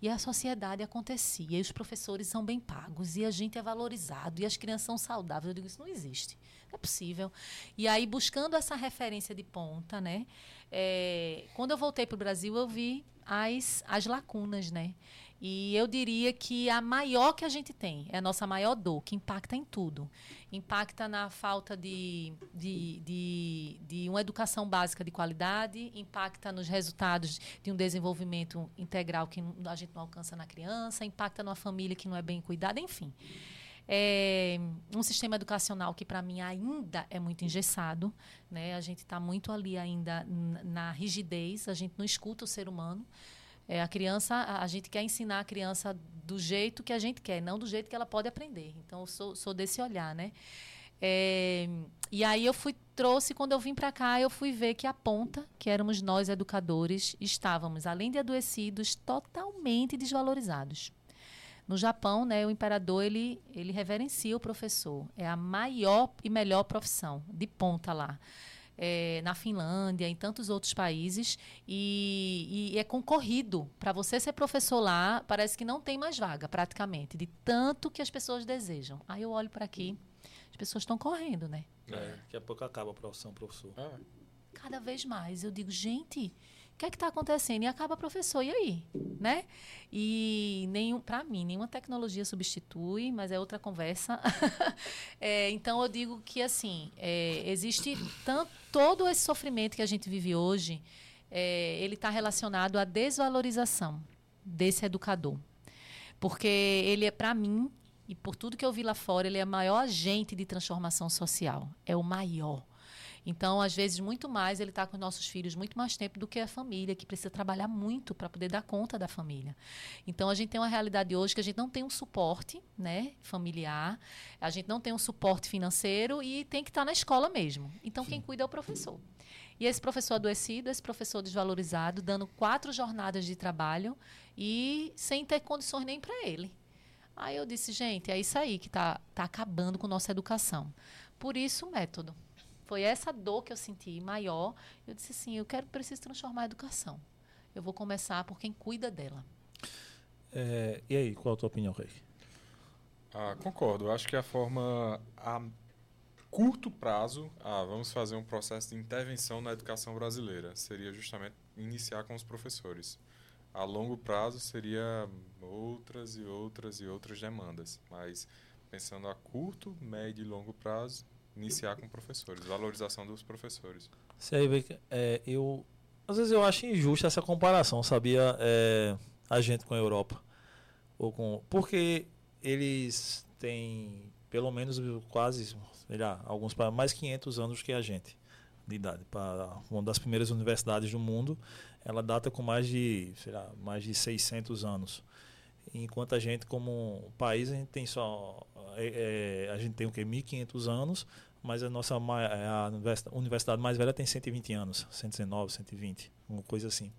E a sociedade acontecia, e os professores são bem pagos, e a gente é valorizado, e as crianças são saudáveis. Eu digo, isso não existe. Não é possível. E aí, buscando essa referência de ponta, né? É, quando eu voltei para o Brasil, eu vi as, as lacunas, né? E eu diria que a maior que a gente tem, é a nossa maior dor, que impacta em tudo. Impacta na falta de, de, de, de, uma educação básica de qualidade, impacta nos resultados de um desenvolvimento integral que a gente não alcança na criança, impacta numa família que não é bem cuidada, enfim. É um sistema educacional que, para mim, ainda é muito engessado. Né? A gente está muito ali ainda na rigidez, a gente não escuta o ser humano. É, a criança, a gente quer ensinar a criança do jeito que a gente quer, não do jeito que ela pode aprender. Então, eu sou, sou desse olhar, né? É, e aí eu fui trouxe quando eu vim para cá eu fui ver que a ponta que éramos nós educadores estávamos além de adoecidos totalmente desvalorizados no Japão, né, o imperador ele, ele reverencia o professor. É a maior e melhor profissão de ponta lá. É, na Finlândia, em tantos outros países, e, e é concorrido. Para você ser professor lá, parece que não tem mais vaga, praticamente, de tanto que as pessoas desejam. Aí eu olho para aqui, as pessoas estão correndo, né? É, daqui a pouco acaba a profissão, professor. É. Cada vez mais. Eu digo, gente, o que é que está acontecendo? E acaba professor, e aí? Né? E nenhum, para mim, nenhuma tecnologia substitui, mas é outra conversa. é, então eu digo que assim, é, existe tanto, todo esse sofrimento que a gente vive hoje, é, ele está relacionado à desvalorização desse educador. Porque ele é, para mim, e por tudo que eu vi lá fora, ele é o maior agente de transformação social. É o maior. Então, às vezes, muito mais ele está com os nossos filhos muito mais tempo do que a família, que precisa trabalhar muito para poder dar conta da família. Então, a gente tem uma realidade hoje que a gente não tem um suporte né, familiar, a gente não tem um suporte financeiro e tem que estar tá na escola mesmo. Então, Sim. quem cuida é o professor. E esse professor adoecido, esse professor desvalorizado, dando quatro jornadas de trabalho e sem ter condições nem para ele. Aí eu disse, gente, é isso aí que está tá acabando com nossa educação. Por isso, o método. Foi essa dor que eu senti maior. Eu disse assim, eu quero, preciso transformar a educação. Eu vou começar por quem cuida dela. É, e aí, qual a tua opinião, Rei? Ah, concordo. Eu acho que a forma a curto prazo, ah, vamos fazer um processo de intervenção na educação brasileira, seria justamente iniciar com os professores. A longo prazo seria outras e outras e outras demandas, mas pensando a curto, médio e longo prazo, iniciar com professores, valorização dos professores. Você é, eu às vezes eu acho injusta essa comparação, sabia? É, a gente com a Europa ou com porque eles têm pelo menos quase, sei lá, alguns para mais 500 anos que a gente de idade. Para uma das primeiras universidades do mundo, ela data com mais de, sei lá, mais de 600 anos. Enquanto a gente, como país, a gente tem só. É, é, a gente tem o que? 1.500 anos, mas a nossa é, a universidade mais velha tem 120 anos, 119, 120, uma coisa assim.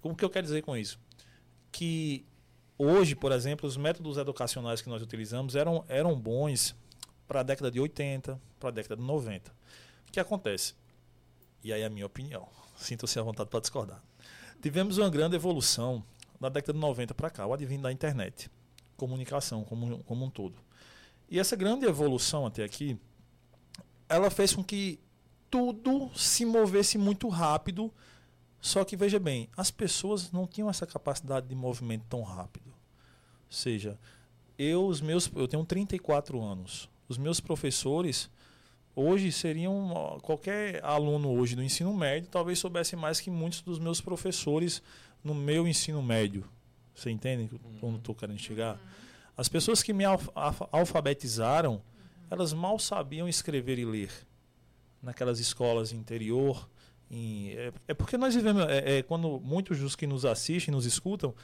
Como que eu quero dizer com isso? Que hoje, por exemplo, os métodos educacionais que nós utilizamos eram, eram bons para a década de 80, para a década de 90. O que acontece? E aí a minha opinião, sinto-se à vontade para discordar. Tivemos uma grande evolução da década de 90 para cá, o advindo da internet, comunicação como, como um todo. E essa grande evolução até aqui ela fez com que tudo se movesse muito rápido. Só que veja bem, as pessoas não tinham essa capacidade de movimento tão rápido. Ou seja, eu os meus eu tenho 34 anos. Os meus professores hoje seriam qualquer aluno hoje do ensino médio talvez soubesse mais que muitos dos meus professores no meu ensino médio. Você entende onde estou querendo chegar? As pessoas que me alfabetizaram, elas mal sabiam escrever e ler naquelas escolas interior. Em, é, é, porque nós vivemos, é, é, quando muitos dos que nos assistem, nos escutam,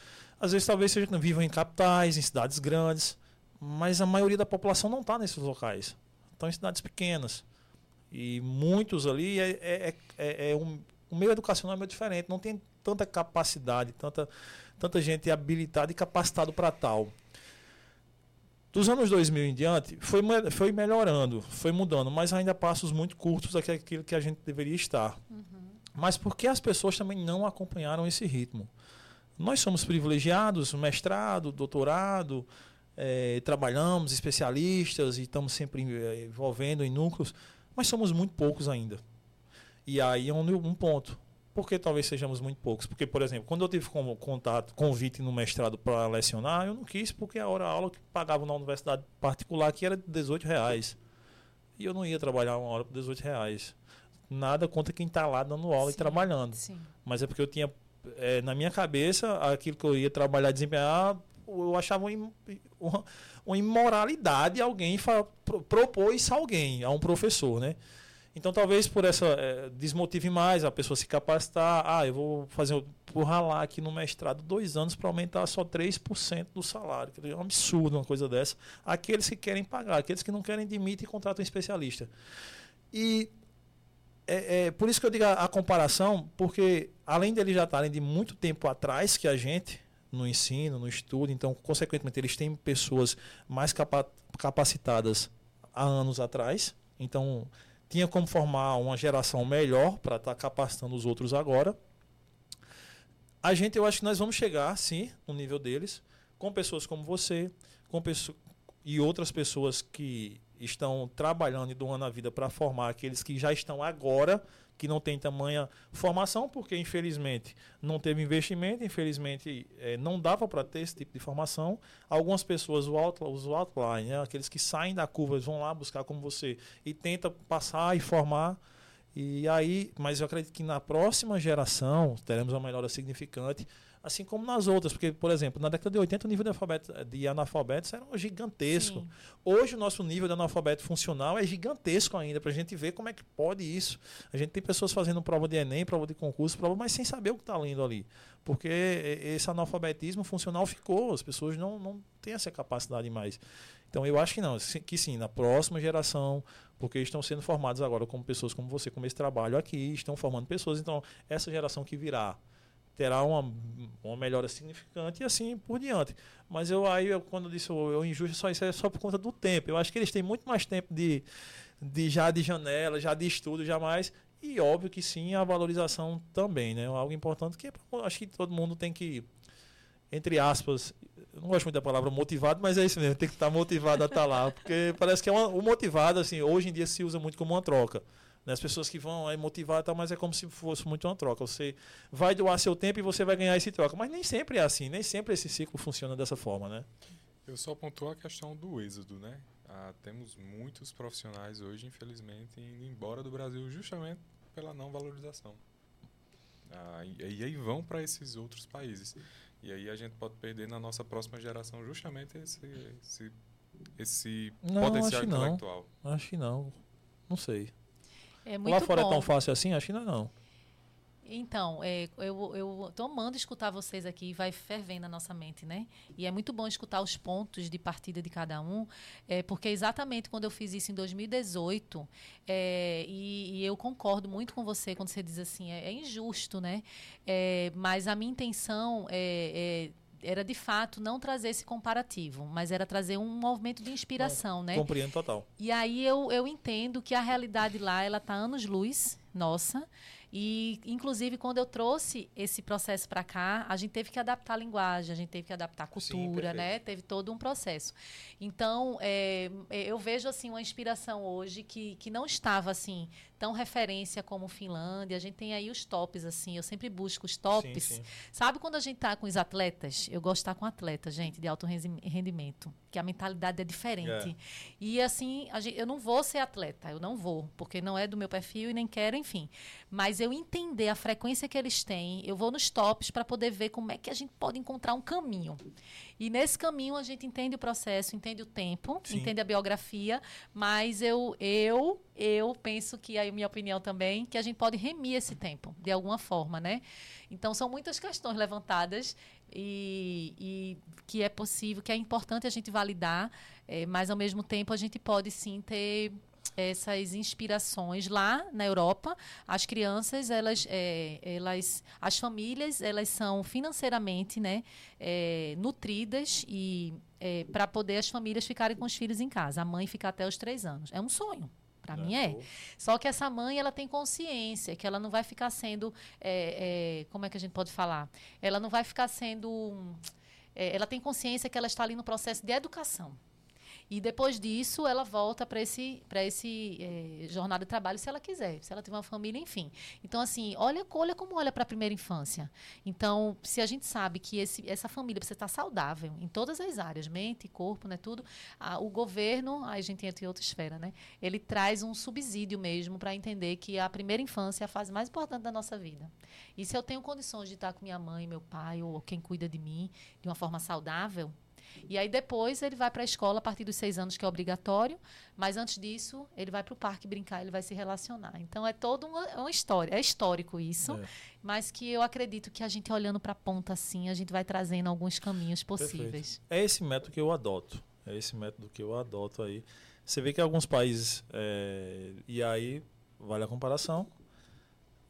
às vezes talvez sejam, vivam em capitais, em cidades grandes, mas a maioria da população não está nesses locais. Estão em cidades pequenas. E muitos ali é, é, é, é um, o meio educacional é meio diferente, não tem tanta capacidade, tanta, tanta gente habilitada e capacitada para tal. Dos anos 2000 em diante, foi, foi melhorando, foi mudando, mas ainda passos muito curtos daquilo que a gente deveria estar. Uhum. Mas porque as pessoas também não acompanharam esse ritmo. Nós somos privilegiados, mestrado, doutorado, é, trabalhamos, especialistas e estamos sempre é, envolvendo em núcleos, mas somos muito poucos ainda. E aí é um, um ponto. Por que talvez sejamos muito poucos? Porque, por exemplo, quando eu tive contato, convite no mestrado para lecionar, eu não quis porque a hora aula que pagava na universidade particular aqui era de 18 reais. E eu não ia trabalhar uma hora por 18 reais. Nada contra quem está lá dando aula sim, e trabalhando. Sim. Mas é porque eu tinha é, na minha cabeça aquilo que eu ia trabalhar, desempenhar, eu achava uma, uma imoralidade alguém propor isso a alguém, a um professor, né? Então, talvez por essa é, desmotive mais a pessoa se capacitar. Ah, eu vou fazer vou ralar aqui no mestrado dois anos para aumentar só 3% do salário. É um absurdo uma coisa dessa. Aqueles que querem pagar, aqueles que não querem demitem e contratam um especialista. E é, é, por isso que eu digo a, a, comparação, porque além deles já estarem de muito tempo atrás que a gente, no ensino, no estudo, então, consequentemente, eles têm pessoas mais capa capacitadas há anos atrás. Então, tinha como formar uma geração melhor para estar tá capacitando os outros agora. A gente, eu acho que nós vamos chegar, sim, no nível deles, com pessoas como você, com pessoas e outras pessoas que estão trabalhando e doando a vida para formar aqueles que já estão agora que não tem tamanha formação, porque infelizmente não teve investimento, infelizmente é, não dava para ter esse tipo de formação. Algumas pessoas, o out, os outline, né, aqueles que saem da curva, vão lá buscar como você e tenta passar e formar. E aí, mas eu acredito que na próxima geração teremos uma melhora significante assim como nas outras. Porque, por exemplo, na década de 80 o nível de, alfabeto, de analfabetos era gigantesco. Sim. Hoje o nosso nível de analfabeto funcional é gigantesco ainda, para a gente ver como é que pode isso. A gente tem pessoas fazendo prova de Enem, prova de concurso, prova, mas sem saber o que está lendo ali. Porque esse analfabetismo funcional ficou, as pessoas não, não têm essa capacidade mais. Então eu acho que não, que sim, na próxima geração, porque estão sendo formados agora como pessoas como você, como esse trabalho aqui, estão formando pessoas. Então, essa geração que virá, terá uma, uma melhora significante e assim por diante. Mas eu aí, eu, quando eu disse eu injusto, só isso é só por conta do tempo. Eu acho que eles têm muito mais tempo de, de já de janela, já de estudo, jamais. E óbvio que sim, a valorização também, né? Algo importante que acho que todo mundo tem que, entre aspas, não gosto muito da palavra motivado, mas é isso mesmo, tem que estar motivado a estar lá. Porque parece que é uma, o motivado, assim, hoje em dia se usa muito como uma troca. Né? As pessoas que vão aí motivar, tá, mas é como se fosse muito uma troca. Você vai doar seu tempo e você vai ganhar esse troca. Mas nem sempre é assim, nem sempre esse ciclo funciona dessa forma, né? Eu só pontuo a questão do êxodo, né? Ah, temos muitos profissionais hoje, infelizmente, indo embora do Brasil justamente pela não valorização. Ah, e, e aí vão para esses outros países. E aí a gente pode perder na nossa próxima geração justamente esse, esse, esse não, potencial acho intelectual. Não. Acho que não. Não sei. É muito Lá fora bom. é tão fácil assim? Acho que não é não. Então, é, eu, eu tô amando escutar vocês aqui, vai fervendo a nossa mente, né? E é muito bom escutar os pontos de partida de cada um, é, porque exatamente quando eu fiz isso em 2018, é, e, e, eu concordo muito com você quando você diz assim, é, é injusto, né? É, mas a minha intenção é, é era de fato não trazer esse comparativo, mas era trazer um movimento de inspiração, não, né? Compreendo total. E aí eu, eu entendo que a realidade lá ela tá anos luz, nossa, E, inclusive, quando eu trouxe esse processo para cá, a gente teve que adaptar a linguagem, a gente teve que adaptar a cultura, Sim, né? Teve todo um processo. Então, é, eu vejo assim uma inspiração hoje que, que não estava assim tão referência como Finlândia. A gente tem aí os tops, assim. Eu sempre busco os tops. Sim, sim. Sabe quando a gente está com os atletas? Eu gosto de estar com atletas, gente, de alto rendimento. Que a mentalidade é diferente. É. E assim, gente, eu não vou ser atleta, eu não vou, porque não é do meu perfil e nem quero, enfim. Mas eu entender a frequência que eles têm, eu vou nos tops para poder ver como é que a gente pode encontrar um caminho. E nesse caminho a gente entende o processo, entende o tempo, Sim. entende a biografia, mas eu, eu, eu penso que, aí minha opinião também, que a gente pode remir esse tempo, de alguma forma, né? Então são muitas questões levantadas e, e que é possível, que é importante a gente validar, é, mas ao mesmo tempo a gente pode sim ter essas inspirações lá na Europa. As crianças, elas, é, elas, as famílias, elas são financeiramente, né, é, nutridas e é, para poder as famílias ficarem com os filhos em casa. A mãe ficar até os três anos. É um sonho. Para mim é. Só que essa mãe ela tem consciência que ela não vai ficar sendo, é, é, como é que a gente pode falar? Ela não vai ficar sendo, é, ela tem consciência que ela está ali no processo de educação. E depois disso, ela volta para esse, pra esse é, de trabalho se ela quiser, se ela tiver uma família, enfim. Então, assim, olha, olha como olha para a primeira infância. Então, se a gente sabe que esse, essa família precisa estar saudável em todas as áreas, mente, corpo, né, tudo, a, o governo, aí a gente entra em outra esfera, né? Ele traz um subsídio mesmo para entender que a primeira infância é a fase mais importante da nossa vida. E se eu tenho condições de estar com minha mãe, meu pai ou quem cuida de mim de uma forma saudável, e aí depois ele vai para a escola a partir dos seis anos, que é obrigatório, mas antes disso ele vai para o parque brincar, ele vai se relacionar. Então é toda uma, uma história, é histórico isso, é. mas que eu acredito que a gente olhando para a ponta assim, a gente vai trazendo alguns caminhos possíveis. Perfeito. É esse método que eu adoto, é esse método que eu adoto aí. Você vê que alguns países, é, e aí vale a comparação,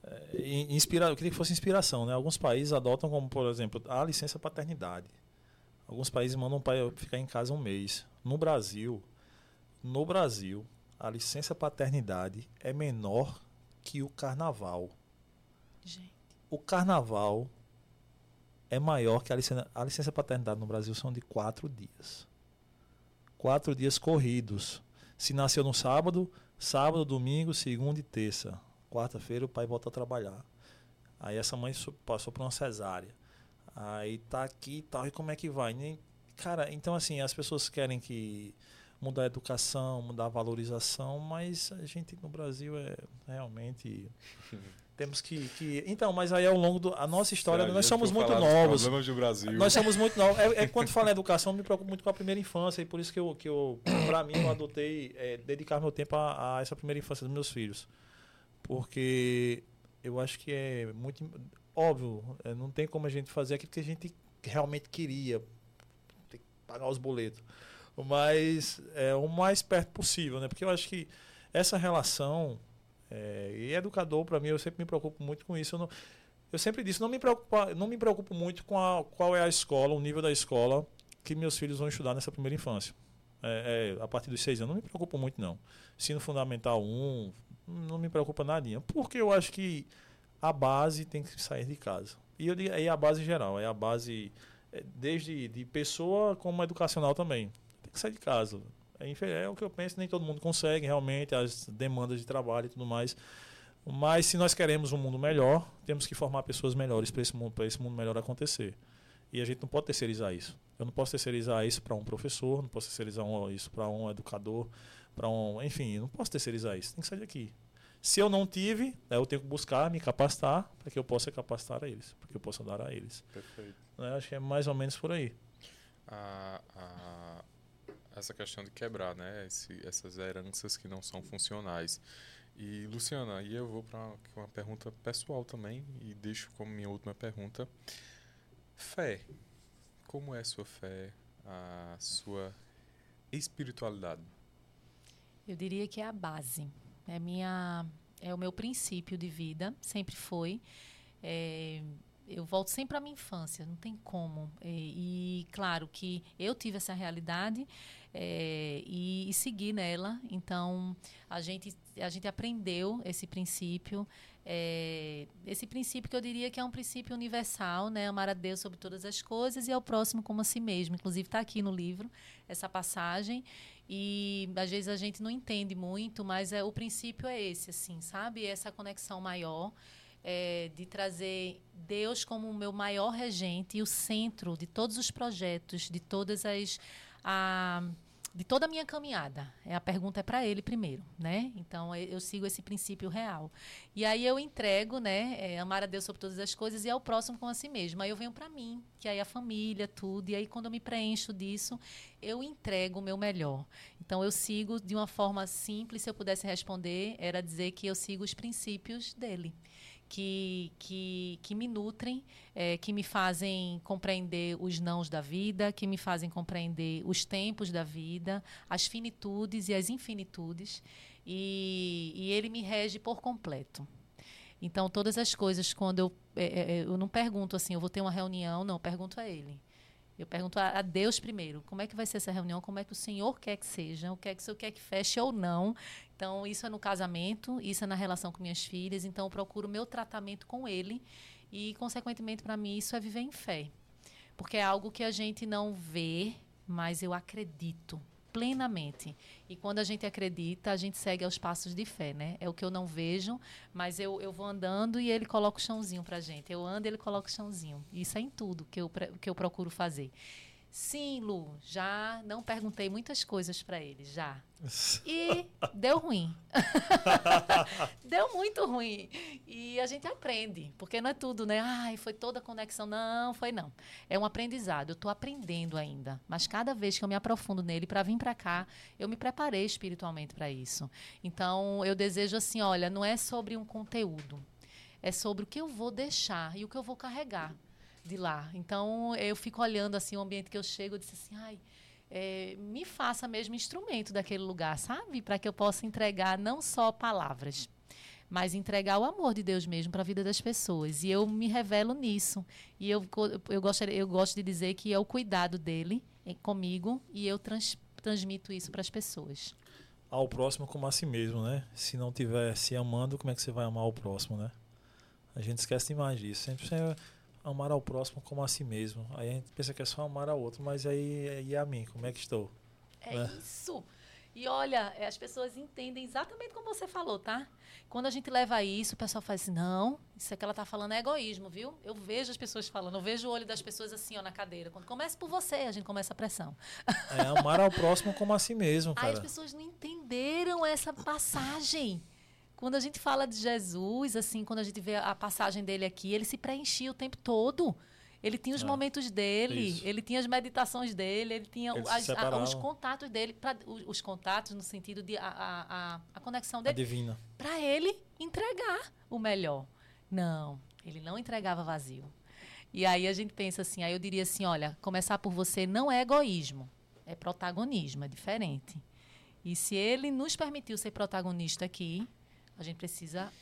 é, inspira, eu queria que fosse inspiração, né? Alguns países adotam como, por exemplo, a licença paternidade. Alguns países mandam o pai ficar em casa um mês. No Brasil, no Brasil, a licença paternidade é menor que o carnaval. Gente. O carnaval é maior que a licença. A licença paternidade no Brasil são de quatro dias. Quatro dias corridos. Se nasceu no sábado, sábado, domingo, segunda e terça. Quarta-feira o pai volta a trabalhar. Aí essa mãe passou por uma cesárea. Aí tá aqui e tal, e como é que vai? Nem, cara, então assim, as pessoas querem que mudar a educação, mudar a valorização, mas a gente no Brasil é realmente temos que, que então, mas aí ao longo da a nossa história nós somos muito novos. Do Brasil. Nós somos muito novos. É, é quando fala em educação, eu me preocupo muito com a primeira infância e por isso que eu que eu para mim eu adotei é, dedicar meu tempo a, a essa primeira infância dos meus filhos, porque eu acho que é muito óbvio, é, não tem como a gente fazer aquilo que a gente realmente queria, ter que pagar os boletos. Mas é o mais perto possível, né? Porque eu acho que essa relação é, e educador para mim eu sempre me preocupo muito com isso. Eu, não, eu sempre disse não me preocupa, não me preocupo muito com a, qual é a escola, o nível da escola que meus filhos vão estudar nessa primeira infância. É, é, a partir dos seis anos, não me preocupo muito não. Ensino fundamental 1, um, não me preocupa nadinha, porque eu acho que a base tem que sair de casa. E eu aí a base geral, é a base é, desde de pessoa como educacional também. Tem que sair de casa. É, é o que eu penso, nem todo mundo consegue realmente, as demandas de trabalho e tudo mais. Mas se nós queremos um mundo melhor, temos que formar pessoas melhores para esse mundo, esse mundo melhor acontecer. E a gente não pode terceirizar isso. Eu não posso terceirizar isso para um professor, não posso terceirizar isso para um educador, para um, enfim, não posso terceirizar isso. Tem que sair daqui. Se eu não tive, né, eu tenho que buscar me capacitar para que eu possa capacitar a eles, para que eu possa dar a eles. Perfeito. Né, acho que é mais ou menos por aí. A, a, essa questão de quebrar, né? Esse, essas heranças que não são funcionais. E, Luciana, aí eu vou para uma pergunta pessoal também e deixo como minha última pergunta. Fé. Como é a sua fé, a sua espiritualidade? Eu diria que é a base é minha é o meu princípio de vida, sempre foi. É, eu volto sempre à minha infância, não tem como. E, e, claro que eu tive essa realidade, é, e, e, seguir nela. Então, a gente, a gente aprendeu esse princípio. É, esse princípio que eu diria que é um princípio universal, né? Amar a Deus sobre todas as coisas e ao próximo como a si mesmo. Inclusive está aqui no livro essa passagem e às vezes a gente não entende muito, mas é o princípio é esse, assim, sabe? Essa conexão maior é, de trazer Deus como o meu maior regente e o centro de todos os projetos, de todas as a, de toda a minha caminhada. É a pergunta é para ele primeiro, né? Então eu sigo esse princípio real. E aí eu entrego, né? É, amar a Deus sobre todas as coisas e ao próximo com a si mesmo. Aí eu venho para mim, que aí a família, tudo. E aí quando eu me preencho disso, eu entrego o meu melhor. Então eu sigo de uma forma simples. Se eu pudesse responder, era dizer que eu sigo os princípios dele que, que, que me nutrem, é, que me fazem compreender os nãos da vida, que me fazem compreender os tempos da vida, as finitudes e as infinitudes. E, e ele me rege por completo. Então, todas as coisas, quando eu, é, é, é eu não pergunto assim, eu vou ter uma reunião, não, pergunto a ele. Eu pergunto a, a, Deus primeiro, como é que vai ser essa reunião, como é que o Senhor quer que seja, o que é que o Senhor quer que feche ou não. Então, isso é no casamento, isso é na relação com minhas filhas. Então, eu procuro meu tratamento com Ele e, consequentemente, para mim, isso é viver em fé. Porque é algo que a gente não vê, mas eu acredito plenamente. E quando a gente acredita, a gente segue aos passos de fé, né? É o que eu não vejo, mas eu, eu vou andando e ele coloca o chãozinho pra gente. Eu ando ele coloca o chãozinho. Isso é em tudo que eu, que eu procuro fazer. Sim, Lu, já não perguntei muitas coisas para ele, já. E deu ruim. deu muito ruim. E a gente aprende, porque não é tudo, né? Ai, foi toda a conexão. Não, foi não. É um aprendizado. Eu estou aprendendo ainda. Mas cada vez que eu me aprofundo nele para vir para cá, eu me preparei espiritualmente para isso. Então, eu desejo assim, olha, não é sobre um conteúdo. É sobre o que eu vou deixar e o que eu vou carregar de lá. Então eu fico olhando assim o ambiente que eu chego e disse assim, ai, é, me faça mesmo instrumento daquele lugar, sabe? Para que eu possa entregar não só palavras, mas entregar o amor de Deus mesmo para a vida das pessoas. E eu me revelo nisso. E eu, eu, gostaria, eu gosto de dizer que é o cuidado dele comigo e eu trans, transmito isso para as pessoas. Ao próximo como a si mesmo, né? Se não tiver se amando, como é que você vai amar o próximo, né? A gente esquece demais disso. Sempre, sempre amar ao próximo como a si mesmo. Aí a gente pensa que é só amar ao outro, mas aí e a mim, como é que estou? É né? isso. E olha, é, as pessoas entendem exatamente como você falou, tá? Quando a gente leva isso, o pessoal faz assim, não, isso é que ela tá falando é egoísmo, viu? Eu vejo as pessoas falando, eu vejo o olho das pessoas assim, ó, na cadeira. Quando começa por você, a gente começa a pressão. É amar ao próximo como a si mesmo, cara. Aí as pessoas não entenderam essa passagem. Quando a gente fala de Jesus, assim, quando a gente vê a passagem dele aqui, ele se preenchia o tempo todo. Ele tinha os ah, momentos dele, isso. ele tinha as meditações dele, ele tinha as, a, os contatos dele, pra, os, os, contatos no sentido de a, a, a conexão dele. A divina. Para ele entregar o melhor. Não, ele não entregava vazio. E aí a gente pensa assim, aí eu diria assim, olha, começar por você não é egoísmo, é protagonismo, é diferente. E se ele nos permitiu ser protagonista aqui, a gente precisa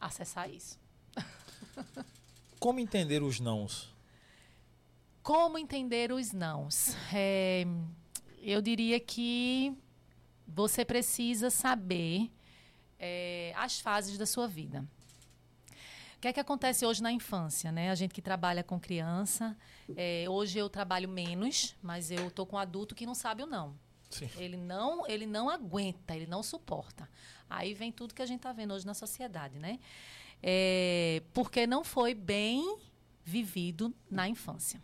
acessar isso. Como entender os nãos? Como entender os nãos? É, eu diria que você precisa saber é, as fases da sua vida. O que é que acontece hoje na infância, né? A gente que trabalha com criança, é, hoje eu trabalho menos, mas eu tô com um adulto que não sabe o não. Sim. Ele não, ele não aguenta, ele não suporta. Aí vem tudo que a gente está vendo hoje na sociedade, né? É, porque não foi bem vivido na infância.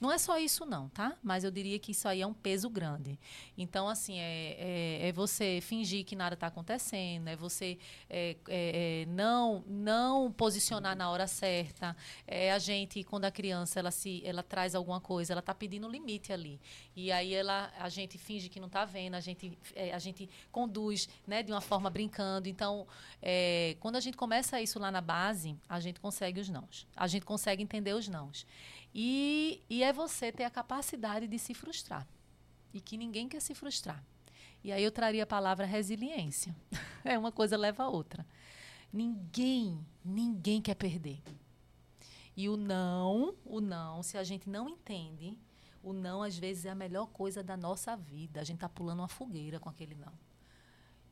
Não é só isso, não, tá? Mas eu diria que isso aí é um peso grande. Então, assim, é, é, é você fingir que nada está acontecendo, é você é, é, é, não não posicionar na hora certa. É a gente, quando a criança ela se ela traz alguma coisa, ela está pedindo limite ali. E aí ela, a gente finge que não está vendo, a gente, é, a gente conduz né, de uma forma brincando. Então, quando a gente começa isso lá na base, a gente consegue os nãos. A gente consegue entender os nãos. E, e é você ter a capacidade de se frustrar. E que ninguém quer se frustrar. E aí eu traria a palavra resiliência. é uma coisa leva a outra. Ninguém, ninguém quer perder. E o não, o não, se a gente não entende, O não, às vezes, é a melhor coisa da nossa vida. A gente está pulando uma fogueira com aquele não.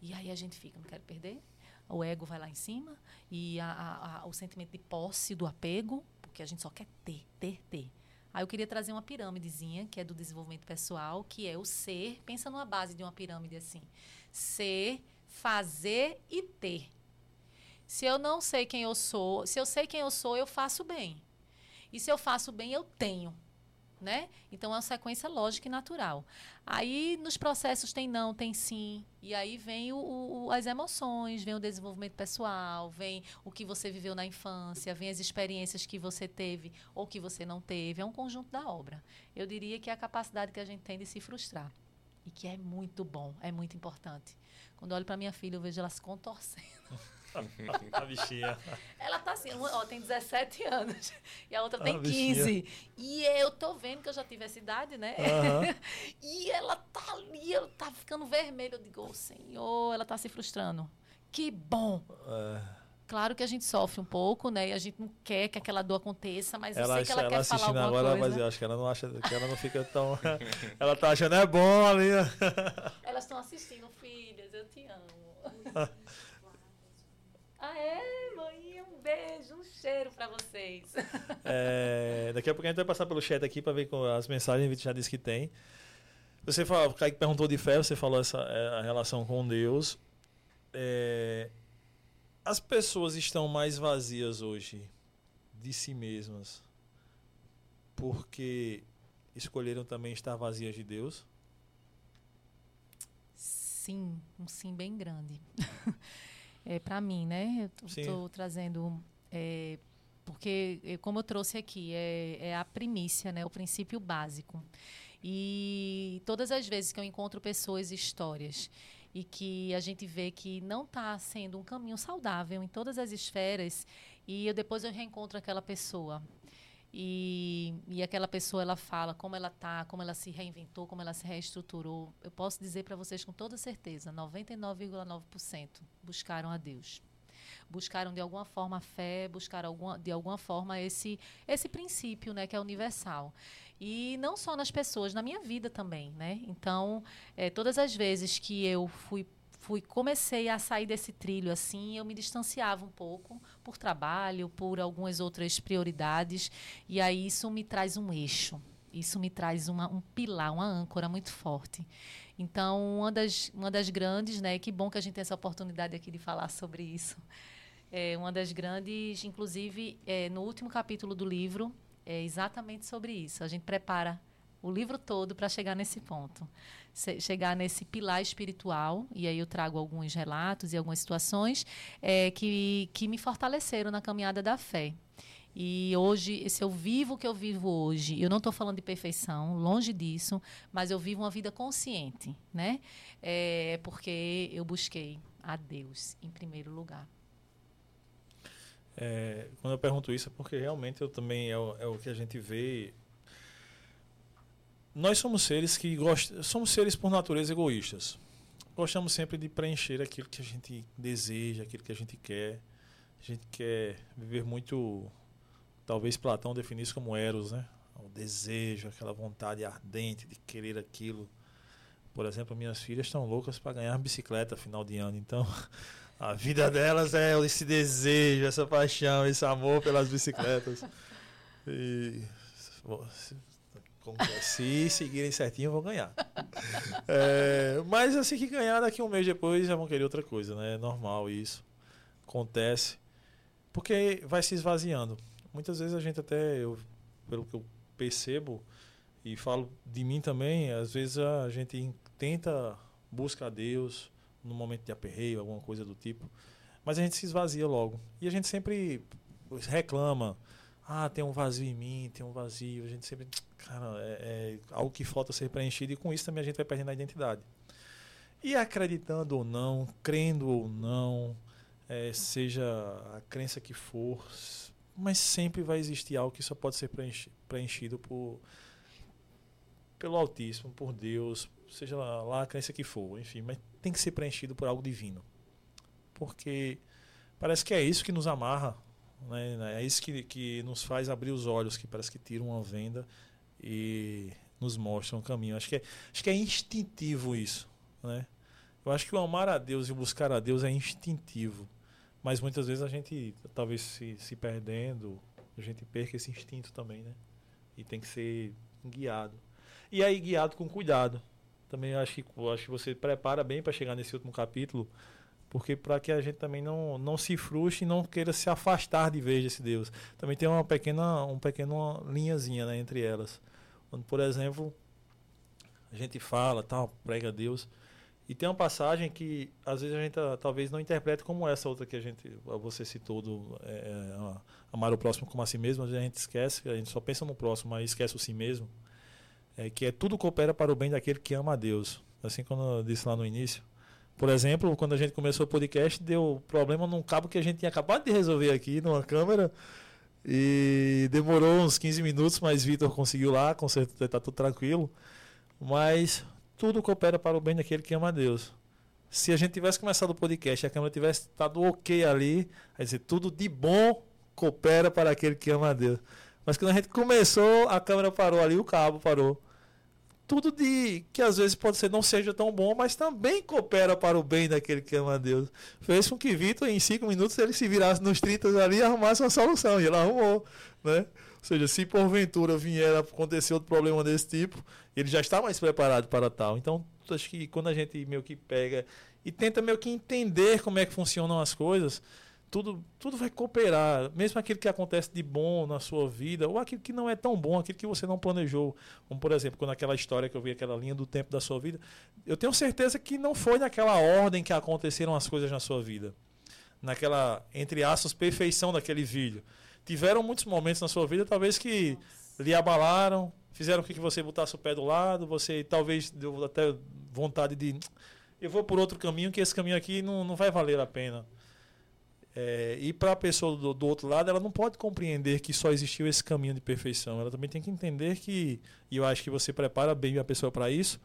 E aí a gente fica, não quero perder. O ego vai lá em cima e a, a, a, o sentimento de posse, do apego, porque a gente só quer ter, ter, ter. Aí eu queria trazer uma pirâmidezinha, que é do desenvolvimento pessoal, que é o ser. Pensa numa base de uma pirâmide assim: ser, fazer e ter. Se eu não sei quem eu sou, se eu sei quem eu sou, eu faço bem. E se eu faço bem, eu tenho né? Então é uma sequência lógica e natural. Aí nos processos tem não, tem sim, e aí vem o, o, as emoções, vem o desenvolvimento pessoal, vem o que você viveu na infância, vem as experiências que você teve ou que você não teve. É um conjunto da obra. Eu diria que é a capacidade que a gente tem de se frustrar e que é muito bom, é muito importante. Quando olho para minha filha, eu vejo ela se contorcendo. a bichinha. Ela tá assim, ó, tem 17 anos e a outra a tem 15. E eu tô vendo que eu já tive essa idade, né? Uhum. e ela tá ali, ela tá ficando vermelha. Eu digo, oh, Senhor, ela tá se frustrando. Que bom! É. Claro que a gente sofre um pouco, né? E a gente não quer que aquela dor aconteça, mas ela, eu sei que ela, ela quer falar alguma agora, coisa. Mas eu acho que ela não acha que ela não fica tão. ela tá achando é bom ali. Elas estão assistindo, filhas, eu te amo. É, mãe? Um beijo, um cheiro para vocês. É, daqui a pouco a gente vai passar pelo chat aqui para ver com as mensagens, a gente já disse que tem. Você falou, o Kaique perguntou de fé, você falou essa é, a relação com Deus. É, as pessoas estão mais vazias hoje de si mesmas porque escolheram também estar vazias de Deus? Sim, um sim bem grande. é, para mim, né? Eu estou trazendo. É, porque, é, como eu trouxe aqui, é, é a primícia, né? o princípio básico. E todas as vezes que eu encontro pessoas e histórias e que a gente vê que não está sendo um caminho saudável em todas as esferas, e eu depois eu reencontro aquela pessoa e, e aquela pessoa ela fala como ela tá, como ela se reinventou, como ela se reestruturou. Eu posso dizer para vocês com toda certeza, 99,9% buscaram a Deus. Buscaram de alguma forma a fé, buscaram alguma, de alguma forma esse esse princípio, né, que é universal. E não só nas pessoas, na minha vida também, né? Então, é, todas as vezes que eu fui fui comecei a sair desse trilho assim, eu me distanciava um pouco por trabalho, por algumas outras prioridades, e aí isso me traz um eixo. Isso me traz uma, um pilar, uma âncora muito forte. Então, uma das, uma das grandes, né? Que bom que a gente tem essa oportunidade aqui de falar sobre isso. É uma das grandes, inclusive, é, no último capítulo do livro, é exatamente sobre isso. A gente prepara o livro todo para chegar nesse ponto chegar nesse pilar espiritual, e aí eu trago alguns relatos e algumas situações é, que, que me fortaleceram na caminhada da fé. E hoje, se eu vivo o que eu vivo hoje, eu não estou falando de perfeição, longe disso, mas eu vivo uma vida consciente, né? É porque eu busquei a Deus em primeiro lugar. É, quando eu pergunto isso é porque realmente eu também é o, é o que a gente vê nós somos seres que gostam, somos seres por natureza egoístas. Gostamos sempre de preencher aquilo que a gente deseja, aquilo que a gente quer. A gente quer viver muito, talvez Platão definisse como eros, né? O desejo, aquela vontade ardente de querer aquilo. Por exemplo, minhas filhas estão loucas para ganhar bicicleta final de ano, então a vida delas é esse desejo, essa paixão, esse amor pelas bicicletas. E se seguirem certinho, vão ganhar. É, mas assim que ganhar, daqui um mês depois já vão querer outra coisa, né? É normal isso. Acontece. Porque vai se esvaziando. Muitas vezes a gente até, eu, pelo que eu percebo, e falo de mim também, às vezes a gente tenta buscar Deus no momento de aperreio, alguma coisa do tipo, mas a gente se esvazia logo. E a gente sempre reclama ah, tem um vazio em mim, tem um vazio. A gente sempre, cara, é, é algo que falta ser preenchido e com isso também a gente vai perdendo a identidade. E acreditando ou não, crendo ou não, é, seja a crença que for, mas sempre vai existir algo que só pode ser preenchido, por pelo Altíssimo, por Deus, seja lá, lá a crença que for, enfim, mas tem que ser preenchido por algo divino. Porque parece que é isso que nos amarra né? É isso que, que nos faz abrir os olhos, que parece que tira uma venda e nos mostram o caminho. Acho que é, acho que é instintivo isso, né? Eu acho que o amar a Deus e buscar a Deus é instintivo. Mas muitas vezes a gente, talvez se, se perdendo, a gente perca esse instinto também, né? E tem que ser guiado. E aí, guiado com cuidado. Também acho que, acho que você prepara bem para chegar nesse último capítulo, porque para que a gente também não, não se frustre e não queira se afastar de vez desse Deus. Também tem uma pequena, um pequena linhazinha né, entre elas. Quando, por exemplo, a gente fala, tal, prega Deus, e tem uma passagem que às vezes a gente ah, talvez não interprete como essa outra que a gente você citou do é, é amar o próximo como a si mesmo, a gente esquece, a gente só pensa no próximo, mas esquece o si mesmo. É que é tudo coopera para o bem daquele que ama a Deus. Assim como eu disse lá no início. Por exemplo, quando a gente começou o podcast, deu problema num cabo que a gente tinha acabado de resolver aqui numa câmera. E demorou uns 15 minutos, mas Vitor conseguiu lá, consertou, tá tudo tranquilo. Mas tudo coopera para o bem daquele que ama a Deus. Se a gente tivesse começado o podcast e a câmera tivesse estado ok ali, vai dizer, tudo de bom coopera para aquele que ama a Deus. Mas quando a gente começou, a câmera parou ali, o cabo parou. Tudo de que às vezes pode ser não seja tão bom, mas também coopera para o bem daquele que ama a Deus. Fez com que Vitor, em cinco minutos, ele se virasse nos 30 ali e arrumasse uma solução. E ele arrumou, né? Ou seja, se porventura vier acontecer outro problema desse tipo, ele já está mais preparado para tal. Então, acho que quando a gente meio que pega e tenta meio que entender como é que funcionam as coisas, tudo, tudo vai cooperar. Mesmo aquilo que acontece de bom na sua vida, ou aquilo que não é tão bom, aquilo que você não planejou. Como, por exemplo, quando aquela história que eu vi, aquela linha do tempo da sua vida, eu tenho certeza que não foi naquela ordem que aconteceram as coisas na sua vida. Naquela, entre aspas, perfeição daquele vídeo tiveram muitos momentos na sua vida, talvez que lhe abalaram, fizeram com que você botasse o pé do lado, você talvez deu até vontade de. Eu vou por outro caminho, que esse caminho aqui não, não vai valer a pena. É, e para a pessoa do, do, outro lado, ela não pode compreender que só existiu esse caminho de perfeição. Ela também tem que entender que, e eu acho que você prepara bem a pessoa para isso,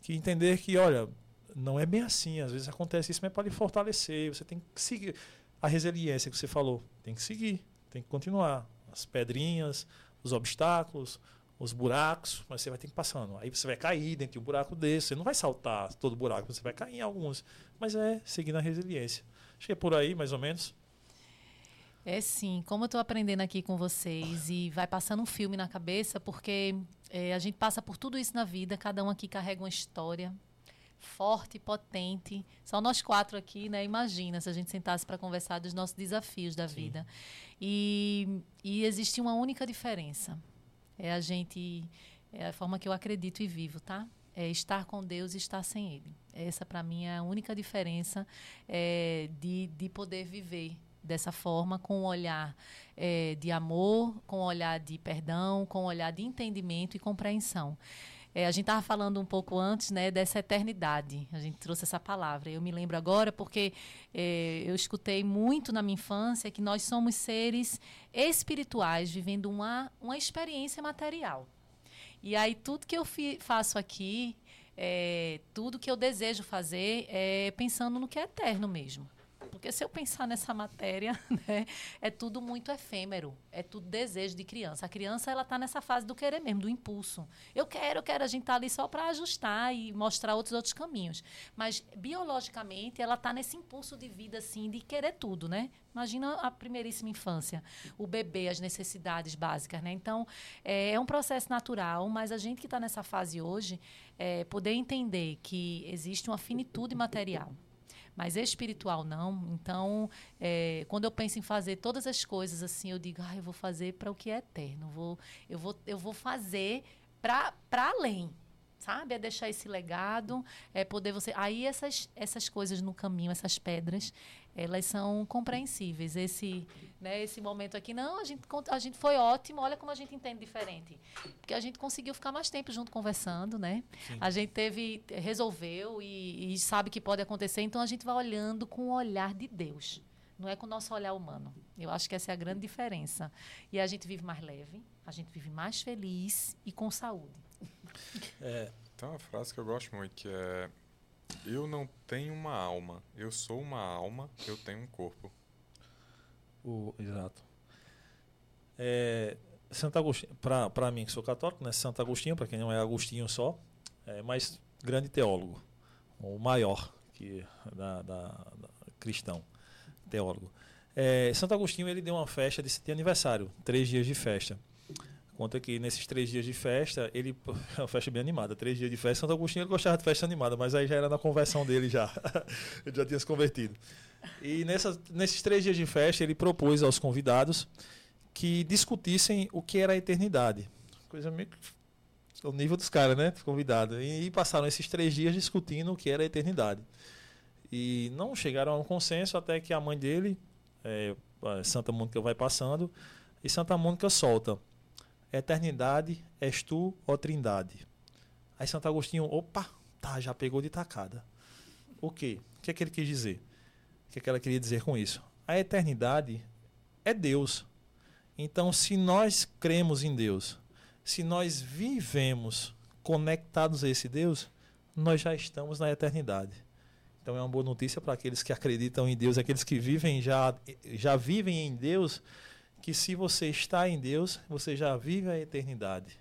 que entender que, olha, não é bem assim. Às vezes acontece isso, mas para lhe fortalecer. Você tem que seguir. A resiliência que você falou, tem que seguir. Tem que continuar. As pedrinhas, os obstáculos, os buracos, mas você vai ter que ir passando. Aí você vai cair dentro de um buraco desse. Você não vai saltar todo buraco, você vai cair em alguns. Mas é seguindo a resiliência. Acho que é por aí, mais ou menos. É sim, como eu estou aprendendo aqui com vocês e vai passando um filme na cabeça, porque é, a gente passa por tudo isso na vida, cada um aqui carrega uma história, forte, potente. Só nós quatro aqui, né? Imagina se a gente sentasse para conversar dos nossos desafios da Sim. vida. E, e existe uma única diferença. É a gente, é a forma que eu acredito e vivo, tá? É estar com Deus e estar sem Ele. Essa, para mim, é a única diferença é, de, de poder viver dessa forma, com um olhar é, de amor, com um olhar de perdão, com um olhar de entendimento e compreensão. É, a gente estava falando um pouco antes né, dessa eternidade. A gente trouxe essa palavra. Eu me lembro agora porque é, eu escutei muito na minha infância que nós somos seres espirituais vivendo uma, uma experiência material. E aí tudo que eu faço aqui, é, tudo que eu desejo fazer é pensando no que é eterno mesmo. Porque se eu pensar nessa matéria, né, é tudo muito efêmero, é tudo desejo de criança. A criança ela está nessa fase do querer mesmo, do impulso. Eu quero, eu quero. A gente está ali só para ajustar e mostrar outros outros caminhos. Mas biologicamente ela está nesse impulso de vida assim, de querer tudo, né? Imagina a primeiríssima infância, o bebê, as necessidades básicas, né? Então é, é um processo natural, mas a gente que está nessa fase hoje é, poder entender que existe uma finitude material mas espiritual não. Então, é, quando eu penso em fazer todas as coisas assim, eu digo, ah, eu vou fazer para o que é eterno. Vou, eu, vou, eu vou fazer para além sabe? É deixar esse legado, é poder você. Aí essas, essas coisas no caminho, essas pedras, elas são compreensíveis. Esse, né, esse momento aqui, não, a gente, a gente foi ótimo, olha como a gente entende diferente. Porque a gente conseguiu ficar mais tempo junto conversando, né? Sim. A gente teve, resolveu e, e sabe que pode acontecer, então a gente vai olhando com o olhar de Deus. Não é com o nosso olhar humano. Eu acho que essa é a grande diferença. E a gente vive mais leve, a gente vive mais feliz e com saúde. É. Tem uma frase que eu gosto muito que é eu não tenho uma alma, eu sou uma alma, eu tenho um corpo. O, exato. É, Santo Agostinho, para mim que sou católico, né? Santo Agostinho, para quem não é Agostinho só, é mais grande teólogo, o maior que da, da, da cristão, teólogo. É, Santo Agostinho ele deu uma festa de aniversário, três dias de festa. Conta que nesses três dias de festa, ele. Uma festa bem animada, três dias de festa. Santo Agostinho ele gostava de festa animada, mas aí já era na conversão dele já. ele já tinha se convertido. E nessas, nesses três dias de festa, ele propôs aos convidados que discutissem o que era a eternidade. Coisa meio o nível dos caras, né? Convidados. E, e passaram esses três dias discutindo o que era a eternidade. E não chegaram a um consenso até que a mãe dele, é, Santa Mônica, vai passando e Santa Mônica solta. Eternidade és tu, ó Trindade. Aí Santo Agostinho, opa, tá, já pegou de tacada. O quê? O que é que ele quis dizer? O que é que ela queria dizer com isso? A eternidade é Deus. Então, se nós cremos em Deus, se nós vivemos conectados a esse Deus, nós já estamos na eternidade. Então é uma boa notícia para aqueles que acreditam em Deus, aqueles que vivem já já vivem em Deus, que se você está em Deus, você já vive a eternidade.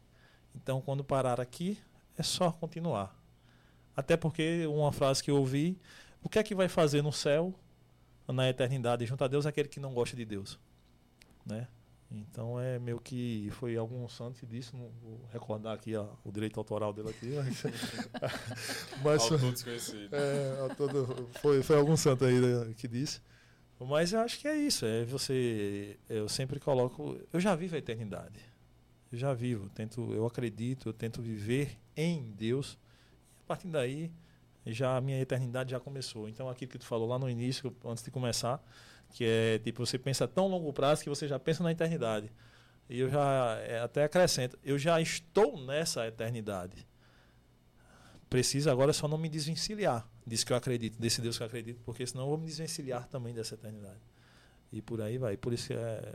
Então, quando parar aqui, é só continuar. Até porque uma frase que eu ouvi, o que é que vai fazer no céu, na eternidade, junto a Deus, aquele que não gosta de Deus, né? Então é meio que foi algum santo que disse, não vou recordar aqui ó, o direito autoral dele aqui, mas, mas autor desconhecido. É, foi, foi algum santo aí né, que disse. Mas eu acho que é isso. É você. Eu sempre coloco. Eu já vivo a eternidade. Eu já vivo. Tento, eu acredito, eu tento viver em Deus. A partir daí, já a minha eternidade já começou. Então, aquilo que tu falou lá no início, antes de começar, que é tipo, você pensa tão longo prazo que você já pensa na eternidade. E eu já é, até acrescento, eu já estou nessa eternidade. Preciso agora só não me desvencilhar disso que eu acredito, desse Deus que eu acredito, porque senão eu vou me desvencilhar também dessa eternidade. E por aí vai. Por isso que é, é,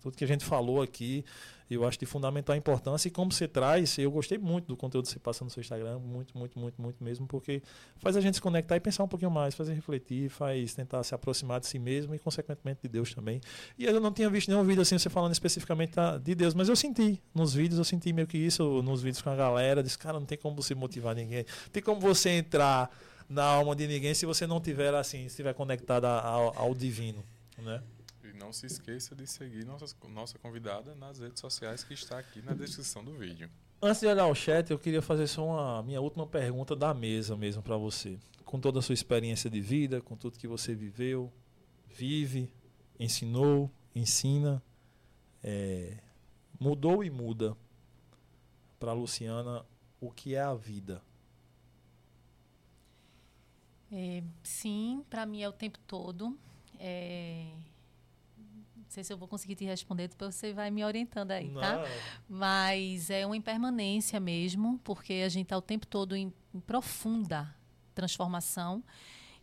tudo que a gente falou aqui, eu acho de fundamental importância. E como você traz, eu gostei muito do conteúdo que você passa no seu Instagram, muito, muito, muito, muito mesmo, porque faz a gente se conectar e pensar um pouquinho mais, fazer refletir, faz tentar se aproximar de si mesmo e, consequentemente, de Deus também. E eu não tinha visto nenhum vídeo assim, você falando especificamente de Deus, mas eu senti nos vídeos, eu senti meio que isso nos vídeos com a galera. Disse, cara, não tem como você motivar ninguém, tem como você entrar na alma de ninguém se você não tiver assim, estiver conectado ao, ao divino, né? Não se esqueça de seguir nossa, nossa convidada nas redes sociais que está aqui na descrição do vídeo. Antes de olhar o chat, eu queria fazer só uma minha última pergunta da mesa mesmo para você. Com toda a sua experiência de vida, com tudo que você viveu, vive, ensinou, ensina, é, mudou e muda para Luciana o que é a vida. É, sim, para mim é o tempo todo. É, sei se eu vou conseguir te responder, depois você vai me orientando aí, tá? não. tá? Mas é uma impermanência mesmo, porque a gente está o tempo todo em, em profunda transformação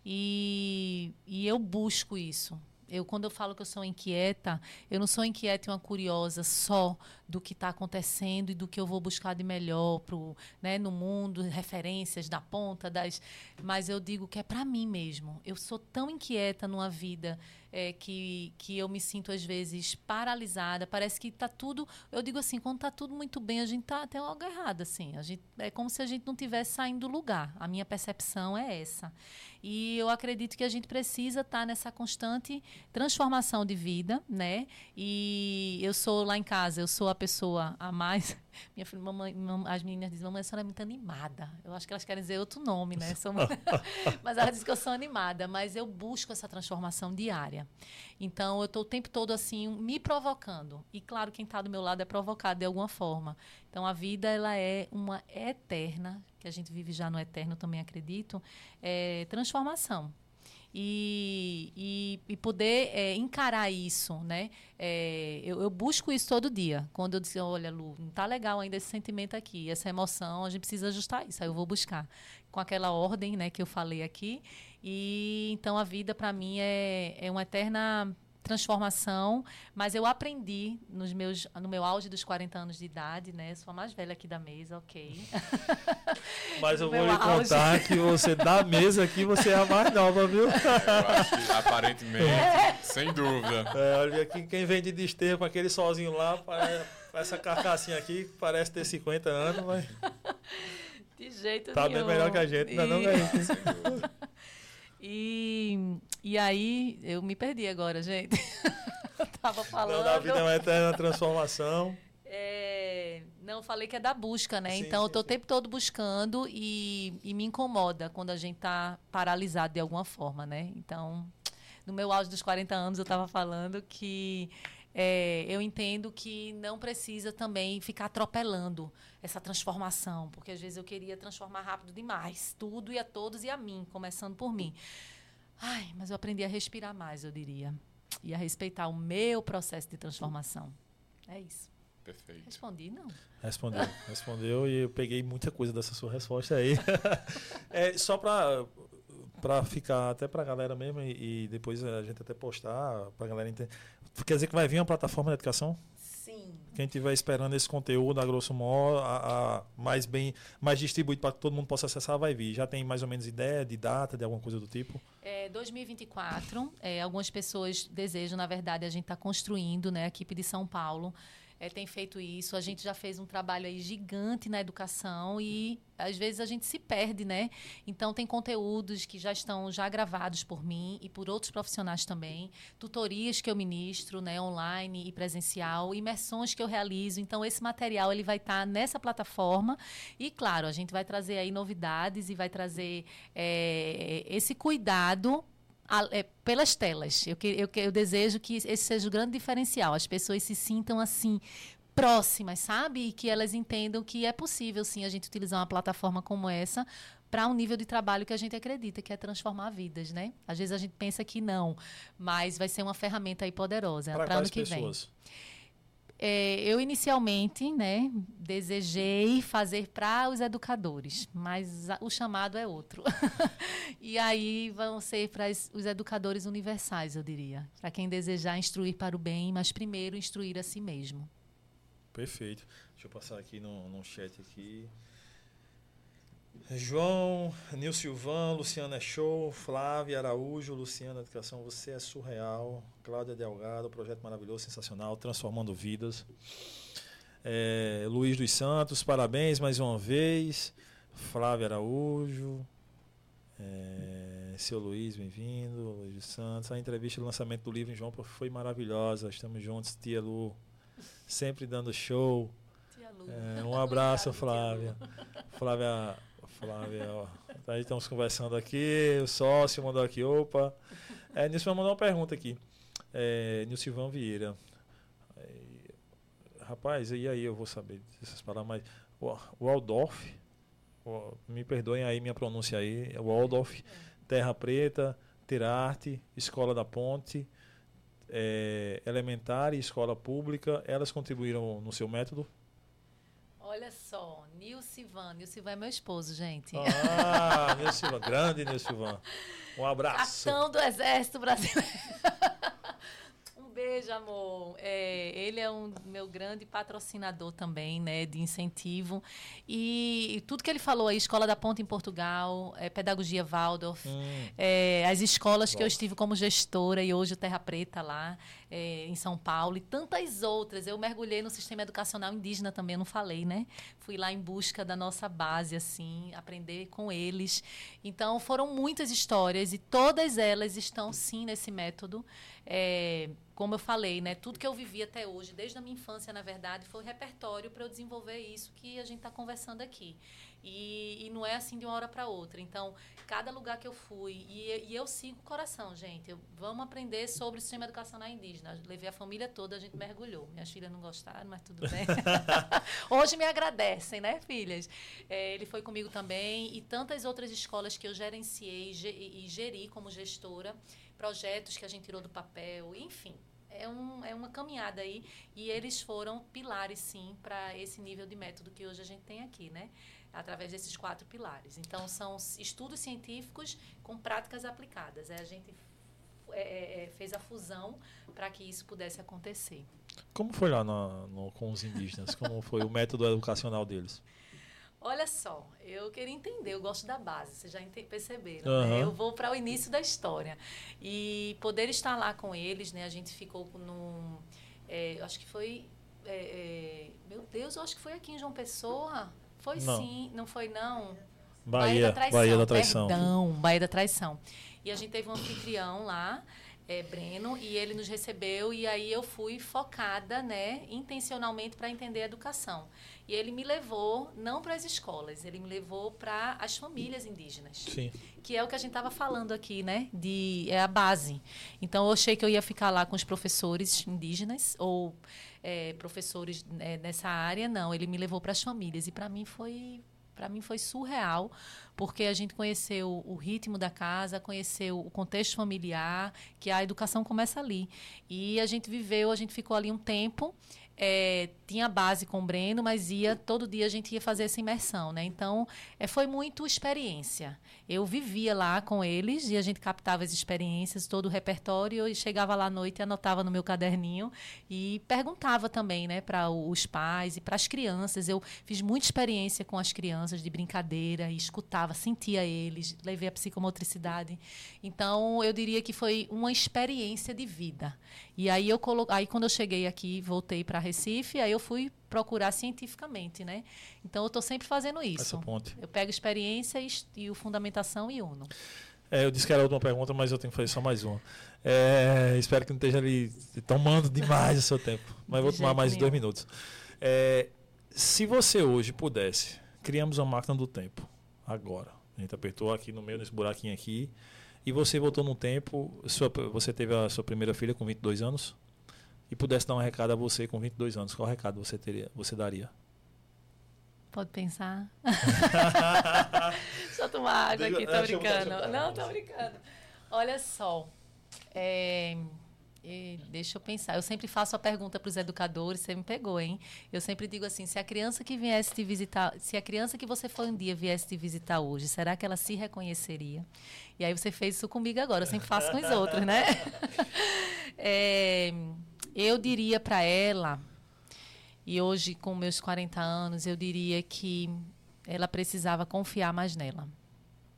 e, e eu busco isso. Eu, quando eu falo que eu sou inquieta, eu não sou inquieta e uma curiosa só do que está acontecendo e do que eu vou buscar de melhor pro, né, no mundo, referências da ponta, das, mas eu digo que é para mim mesmo. Eu sou tão inquieta numa vida é, que, que eu me sinto às vezes paralisada. Parece que está tudo. Eu digo assim, quando está tudo muito bem, a gente está até algo errado. Assim. A gente, é como se a gente não tivesse saindo do lugar. A minha percepção é essa. E eu acredito que a gente precisa estar tá nessa constante transformação de vida, né? E eu sou lá em casa, eu sou a pessoa a mais minha filha, mamãe, mamãe, as meninas dizem, mamãe, a senhora é muito animada. Eu acho que elas querem dizer outro nome, né? mas elas dizem que eu sou animada, mas eu busco essa transformação diária. Então, eu estou o tempo todo assim, me provocando. E claro, quem está do meu lado é provocado de alguma forma. Então, a vida, ela é uma eterna, que a gente vive já no eterno, também acredito, é transformação e, e, e poder é, encarar isso, né? É, eu, eu, busco isso todo dia. Quando eu disse, olha, Lu, não tá legal ainda esse sentimento aqui, essa emoção, a gente precisa ajustar isso. Aí eu vou buscar com aquela ordem, né, que eu falei aqui. E então a vida para mim é, é uma eterna transformação, mas eu aprendi nos meus, no meu auge dos 40 anos de idade, né? Sou a mais velha aqui da mesa, ok. Mas eu vou lhe contar que você, da mesa aqui, você é a mais nova, viu? É, eu acho que aparentemente, é. sem dúvida. É, olha aqui, quem vem de desterro com aquele solzinho lá, Com essa carcassinha aqui, que parece ter 50 anos, mas De jeito tá nenhum. bem melhor que a gente, não é não, E- Gaí? Sem dúvida. E, e aí, eu me perdi agora, gente. Eu tava falando. Não, da vida é uma eterna transformação. É, não, falei que é da busca, né? Sim, então, eu sim, tô o sim. tempo todo buscando e, e me incomoda quando a gente tá paralisado de alguma forma, né? Então, no meu auge dos 40 anos, eu estava falando que é, eu entendo que não precisa também ficar atropelando essa transformação, porque às vezes eu queria transformar rápido demais, tudo e a todos e a mim, começando por mim. Ai, mas eu aprendi a respirar mais, eu diria, e a respeitar o meu processo de transformação. É isso. Perfeito. Respondi, não. Respondeu, respondeu e eu peguei muita coisa dessa sua resposta aí. é, só para para ficar até para a galera mesmo e, e depois a gente até postar para a galera entender. Quer dizer que vai vir uma plataforma de educação? Sim. Quem estiver esperando esse conteúdo, a grosso modo, a, a mais bem, mais distribuído para que todo mundo possa acessar, vai vir. Já tem mais ou menos ideia de data, de alguma coisa do tipo? É, 2024, é, algumas pessoas desejam, na verdade, a gente está construindo, né? A equipe de São Paulo é, tem feito isso. A gente já fez um trabalho aí gigante na educação e às vezes a gente se perde, né? Então tem conteúdos que já estão já gravados por mim e por outros profissionais também, tutorias que eu ministro, né, online e presencial, imersões que eu realizo. Então esse material ele vai estar nessa plataforma e claro a gente vai trazer aí novidades e vai trazer é, esse cuidado a- é, pelas telas. Eu, que- eu, eu desejo que esse seja o grande diferencial. As pessoas se sintam assim próximas, sabe? E que elas entendam que é possível sim a gente utilizar uma plataforma como essa para um nível de trabalho que a gente acredita, que é transformar vidas, né? Às vezes a gente pensa que não, mas vai ser uma ferramenta aí poderosa Para ano que vem. É, eu inicialmente, né, desejei fazer para os educadores, mas a- o chamado é outro. e aí vão ser para os os educadores universais, eu diria, para quem desejar instruir para o bem, mas primeiro instruir a si mesmo. Perfeito. Deixa eu passar aqui no, no chat aqui. João, Nil Silvan, Luciana é show, Flávia Araújo, Luciana Educação, você é surreal, Cláudia Delgado, projeto maravilhoso, sensacional, transformando vidas. É, Luiz dos Santos, parabéns mais uma vez. Flávia Araújo, é, seu Luiz, bem-vindo. Luiz dos Santos, a entrevista do lançamento do livro em João foi maravilhosa. Estamos juntos, tia Lu, sempre dando show. É, um abraço, Flávia. Flávia, Flávia, ó. Aí estamos conversando aqui, o sócio mandou aqui, opa. É, Nilson mandou uma pergunta aqui. É, Nilson Vieira. É, rapaz, e aí eu vou saber essas palavras, mas o Waldorf, o- me perdoem aí minha pronúncia aí, Waldorf, Terra Preta, Terarte, Escola da Ponte, é, Elementar e Escola Pública, elas contribuíram no seu método? Olha só, Nilcivan, Nilcivan é meu esposo, gente. Ah, Silva, grande Silva. Um abraço. Capitão do Exército Brasileiro. Beijo, amor. É, ele é um meu grande patrocinador também, né, de incentivo. E tudo que ele falou aí, Escola da Ponta em Portugal, é, Pedagogia Waldorf, Hum, é, as escolas que eu estive como gestora e hoje o Terra Preta lá é, em São Paulo e tantas outras. Eu mergulhei no sistema educacional indígena também, eu não falei, né? Fui lá em busca da nossa base, assim, aprender com eles. Então, foram muitas histórias e todas elas estão, sim, nesse método. É, como eu falei, né? Tudo que eu vivi até hoje, desde a minha infância, na verdade, foi repertório para eu desenvolver isso que a gente está conversando aqui. E, e não é assim de uma hora para outra. Então, cada lugar que eu fui, e, e eu sigo o coração, gente. Eu- vamos aprender sobre o sistema educacional indígena. Eu levei a família toda, a gente mergulhou. Minhas filhas não gostaram, mas tudo bem. Hoje me agradecem, né, filhas? É, ele foi comigo também e tantas outras escolas que eu gerenciei ge- e geri como gestora, projetos que a gente tirou do papel, enfim. É, um, é uma caminhada aí e eles foram pilares, sim, para esse nível de método que hoje a gente tem aqui, né? Através desses quatro pilares. Então, são estudos científicos com práticas aplicadas. É, a gente é, é, é, fez a fusão para que isso pudesse acontecer. Como foi lá no- no- com os indígenas? Como foi o método educacional deles? Olha só, eu queria entender, eu gosto da base, vocês já perceberam. Aham. né? Eu vou para o início da história. E poder estar lá com eles, né? A gente ficou num. é, acho que foi é, é, meu Deus, eu acho que foi aqui em João Pessoa. Foi Não. sim, não foi não. Bahia, Bahia da Traição. Perdão, Bahia da Traição. E a gente teve um anfitrião lá, é, Breno, e ele nos recebeu e aí eu fui focada, né, intencionalmente para entender a educação. E ele me levou não para as escolas, ele me levou para as famílias indígenas Sim. que é o que a gente estava falando aqui, né? De é a base. Então eu achei que eu ia ficar lá com os professores indígenas ou é, professores né, nessa área. Não, ele me levou para as famílias e para mim foi para mim foi surreal porque a gente conheceu o ritmo da casa, conheceu o contexto familiar, que a educação começa ali. E a gente viveu, a gente ficou ali um tempo é, tinha base com o Breno, mas ia todo dia a gente ia fazer essa imersão, né? Então é, foi muito experiência. Eu vivia lá com eles e a gente captava as experiências, todo o repertório e chegava lá à noite e anotava no meu caderninho e perguntava também, né, para os pais e para as crianças. Eu fiz muita experiência com as crianças de brincadeira e escutava, sentia eles, levei a psicomotricidade. Então eu diria que foi uma experiência de vida. E aí eu colo... aí quando eu cheguei aqui, voltei para Recife, aí eu fui procurar cientificamente, né? Então eu estou sempre fazendo Essa isso. ponte. Eu pego experiência e, e o fundamentação e uno. É, eu disse que era a última pergunta, mas eu tenho que fazer só mais uma. É, espero que não esteja ali tomando demais o seu tempo. Mas vou tomar mais nenhum. dois minutos. É, se você hoje pudesse, criamos uma máquina do tempo, agora. A gente apertou aqui no meio desse buraquinho aqui. E você voltou no tempo, sua- você teve a sua primeira filha com 22 anos. E pudesse dar um recado a você com 22 anos, qual recado você, teria, você daria? Pode pensar. Eu tomar água aqui, tô brincando. Não, tô brincando. Olha só. é, e deixa eu pensar. Eu sempre faço a pergunta para os educadores, você me pegou, hein? Eu sempre digo assim: se a criança que viesse te visitar, se a criança que você foi um dia viesse te visitar hoje, será que ela se reconheceria? E aí você fez isso comigo agora, eu sempre faço com os outros, né? É, eu diria para ela, e hoje com meus 40 anos, eu diria que ela precisava confiar mais nela,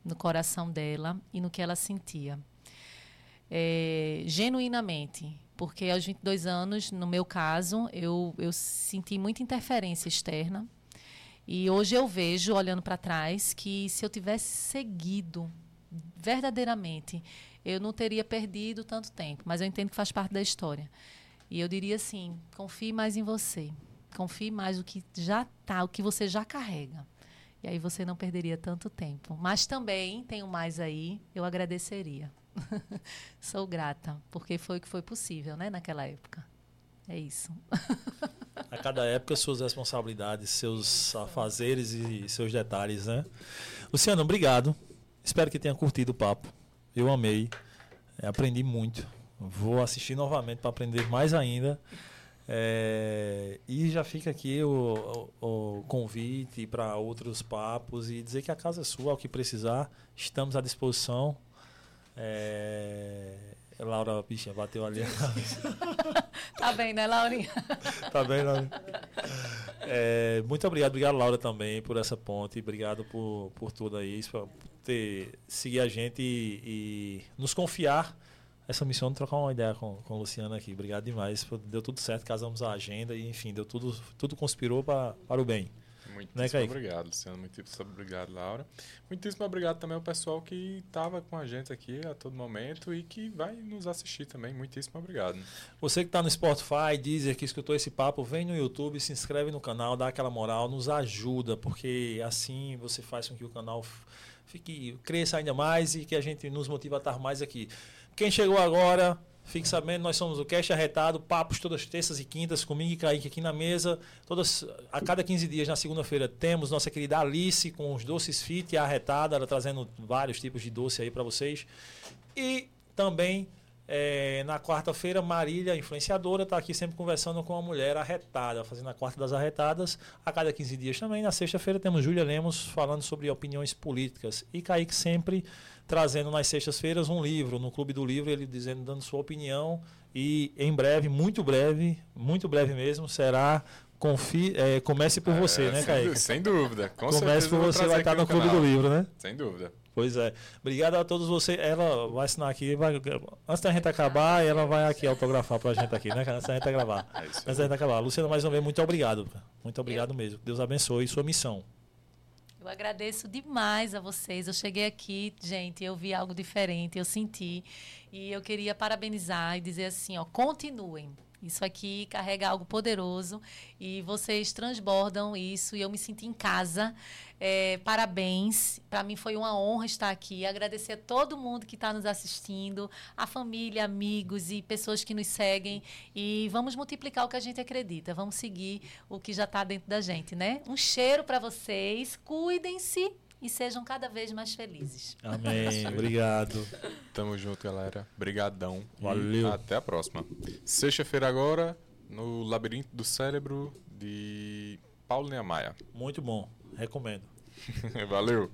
no coração dela e no que ela sentia. É, genuinamente, porque aos 22 anos, no meu caso, eu, eu senti muita interferência externa. E hoje eu vejo, olhando para trás, que se eu tivesse seguido verdadeiramente, eu não teria perdido tanto tempo. Mas eu entendo que faz parte da história. E eu diria assim: confie mais em você. Confie mais no que já está, o que você já carrega. E aí você não perderia tanto tempo. Mas também tenho mais aí, eu agradeceria. Sou grata, porque foi o que foi possível, né, naquela época. É isso. A cada época, suas responsabilidades, seus afazeres e seus detalhes, né? Luciano, obrigado. Espero que tenha curtido o papo. Eu amei. É, aprendi muito. Vou assistir novamente para aprender mais ainda. É, e já fica aqui o, o- o convite para outros papos e dizer que a casa é sua, ao que precisar, estamos à disposição. É, Laura, bichinha, bateu ali. Tá bem, né, Laurinha? Tá bem, Laura? É, muito obrigado, obrigado, Laura, também, por essa ponte. Obrigado por, por tudo aí, por ter seguir a gente e, e nos confiar essa missão de trocar uma ideia com, com o Luciano aqui. Obrigado demais. Deu tudo certo, casamos a agenda e, enfim, deu tudo, tudo conspirou pra, para o bem. Muitíssimo Né, obrigado, Luciano. Muitíssimo obrigado, Laura. Muitíssimo obrigado também ao pessoal que estava com a gente aqui a todo momento e que vai nos assistir também. Muitíssimo obrigado. Você que está no Spotify, Deezer, que escutou esse papo, vem no YouTube, se inscreve no canal, dá aquela moral, nos ajuda, porque assim você faz com que o canal fique cresça ainda mais e que a gente nos motiva a estar mais aqui. Quem chegou agora, fique sabendo, nós somos o Cash Arretado, papos todas terças e quintas, comigo e Kaique aqui na mesa. Todas, a cada 15 dias, na segunda-feira, temos nossa querida Alice com os doces fit e arretada, ela trazendo vários tipos de doce aí para vocês. E também é, na quarta-feira, Marília, influenciadora, está aqui sempre conversando com a mulher arretada, fazendo a quarta das arretadas a cada 15 dias também. Na sexta-feira temos Júlia Lemos falando sobre opiniões políticas. E Kaique sempre trazendo nas sextas-feiras um livro, no Clube do Livro, ele dizendo, dando sua opinião. E em breve, muito breve, muito breve mesmo, será confie, é, comece por você, É, né, dú- sem dúvida. Com Comece por você, vai estar no Clube do Livro, né? Sem dúvida. Pois é. Obrigado a todos vocês. Ela vai assinar aqui. Vai, antes da gente acabar, ela vai aqui autografar pra gente aqui, né? Antes da gente gravar. É. Antes da gente acabar. Luciana, mais uma vez, muito obrigado. Muito obrigado mesmo. Deus abençoe sua missão. Eu agradeço demais a vocês. Eu cheguei aqui, gente, eu vi algo diferente, eu senti. E eu queria parabenizar e dizer assim, ó, continuem. Isso aqui carrega algo poderoso e vocês transbordam isso e eu me senti em casa. É, parabéns. Para mim foi uma honra estar aqui. Agradecer a todo mundo que está nos assistindo, a família, amigos e pessoas que nos seguem. E vamos multiplicar o que a gente acredita. Vamos seguir o que já está dentro da gente, né? Um cheiro para vocês. Cuidem-se e sejam cada vez mais felizes. Amém. Obrigado. Tamo junto, galera. Brigadão. E Valeu. até a próxima. Sexta-feira agora, no Labirinto do Cérebro, de Paulo Neamaia. Muito bom. Recomendo. Valeu.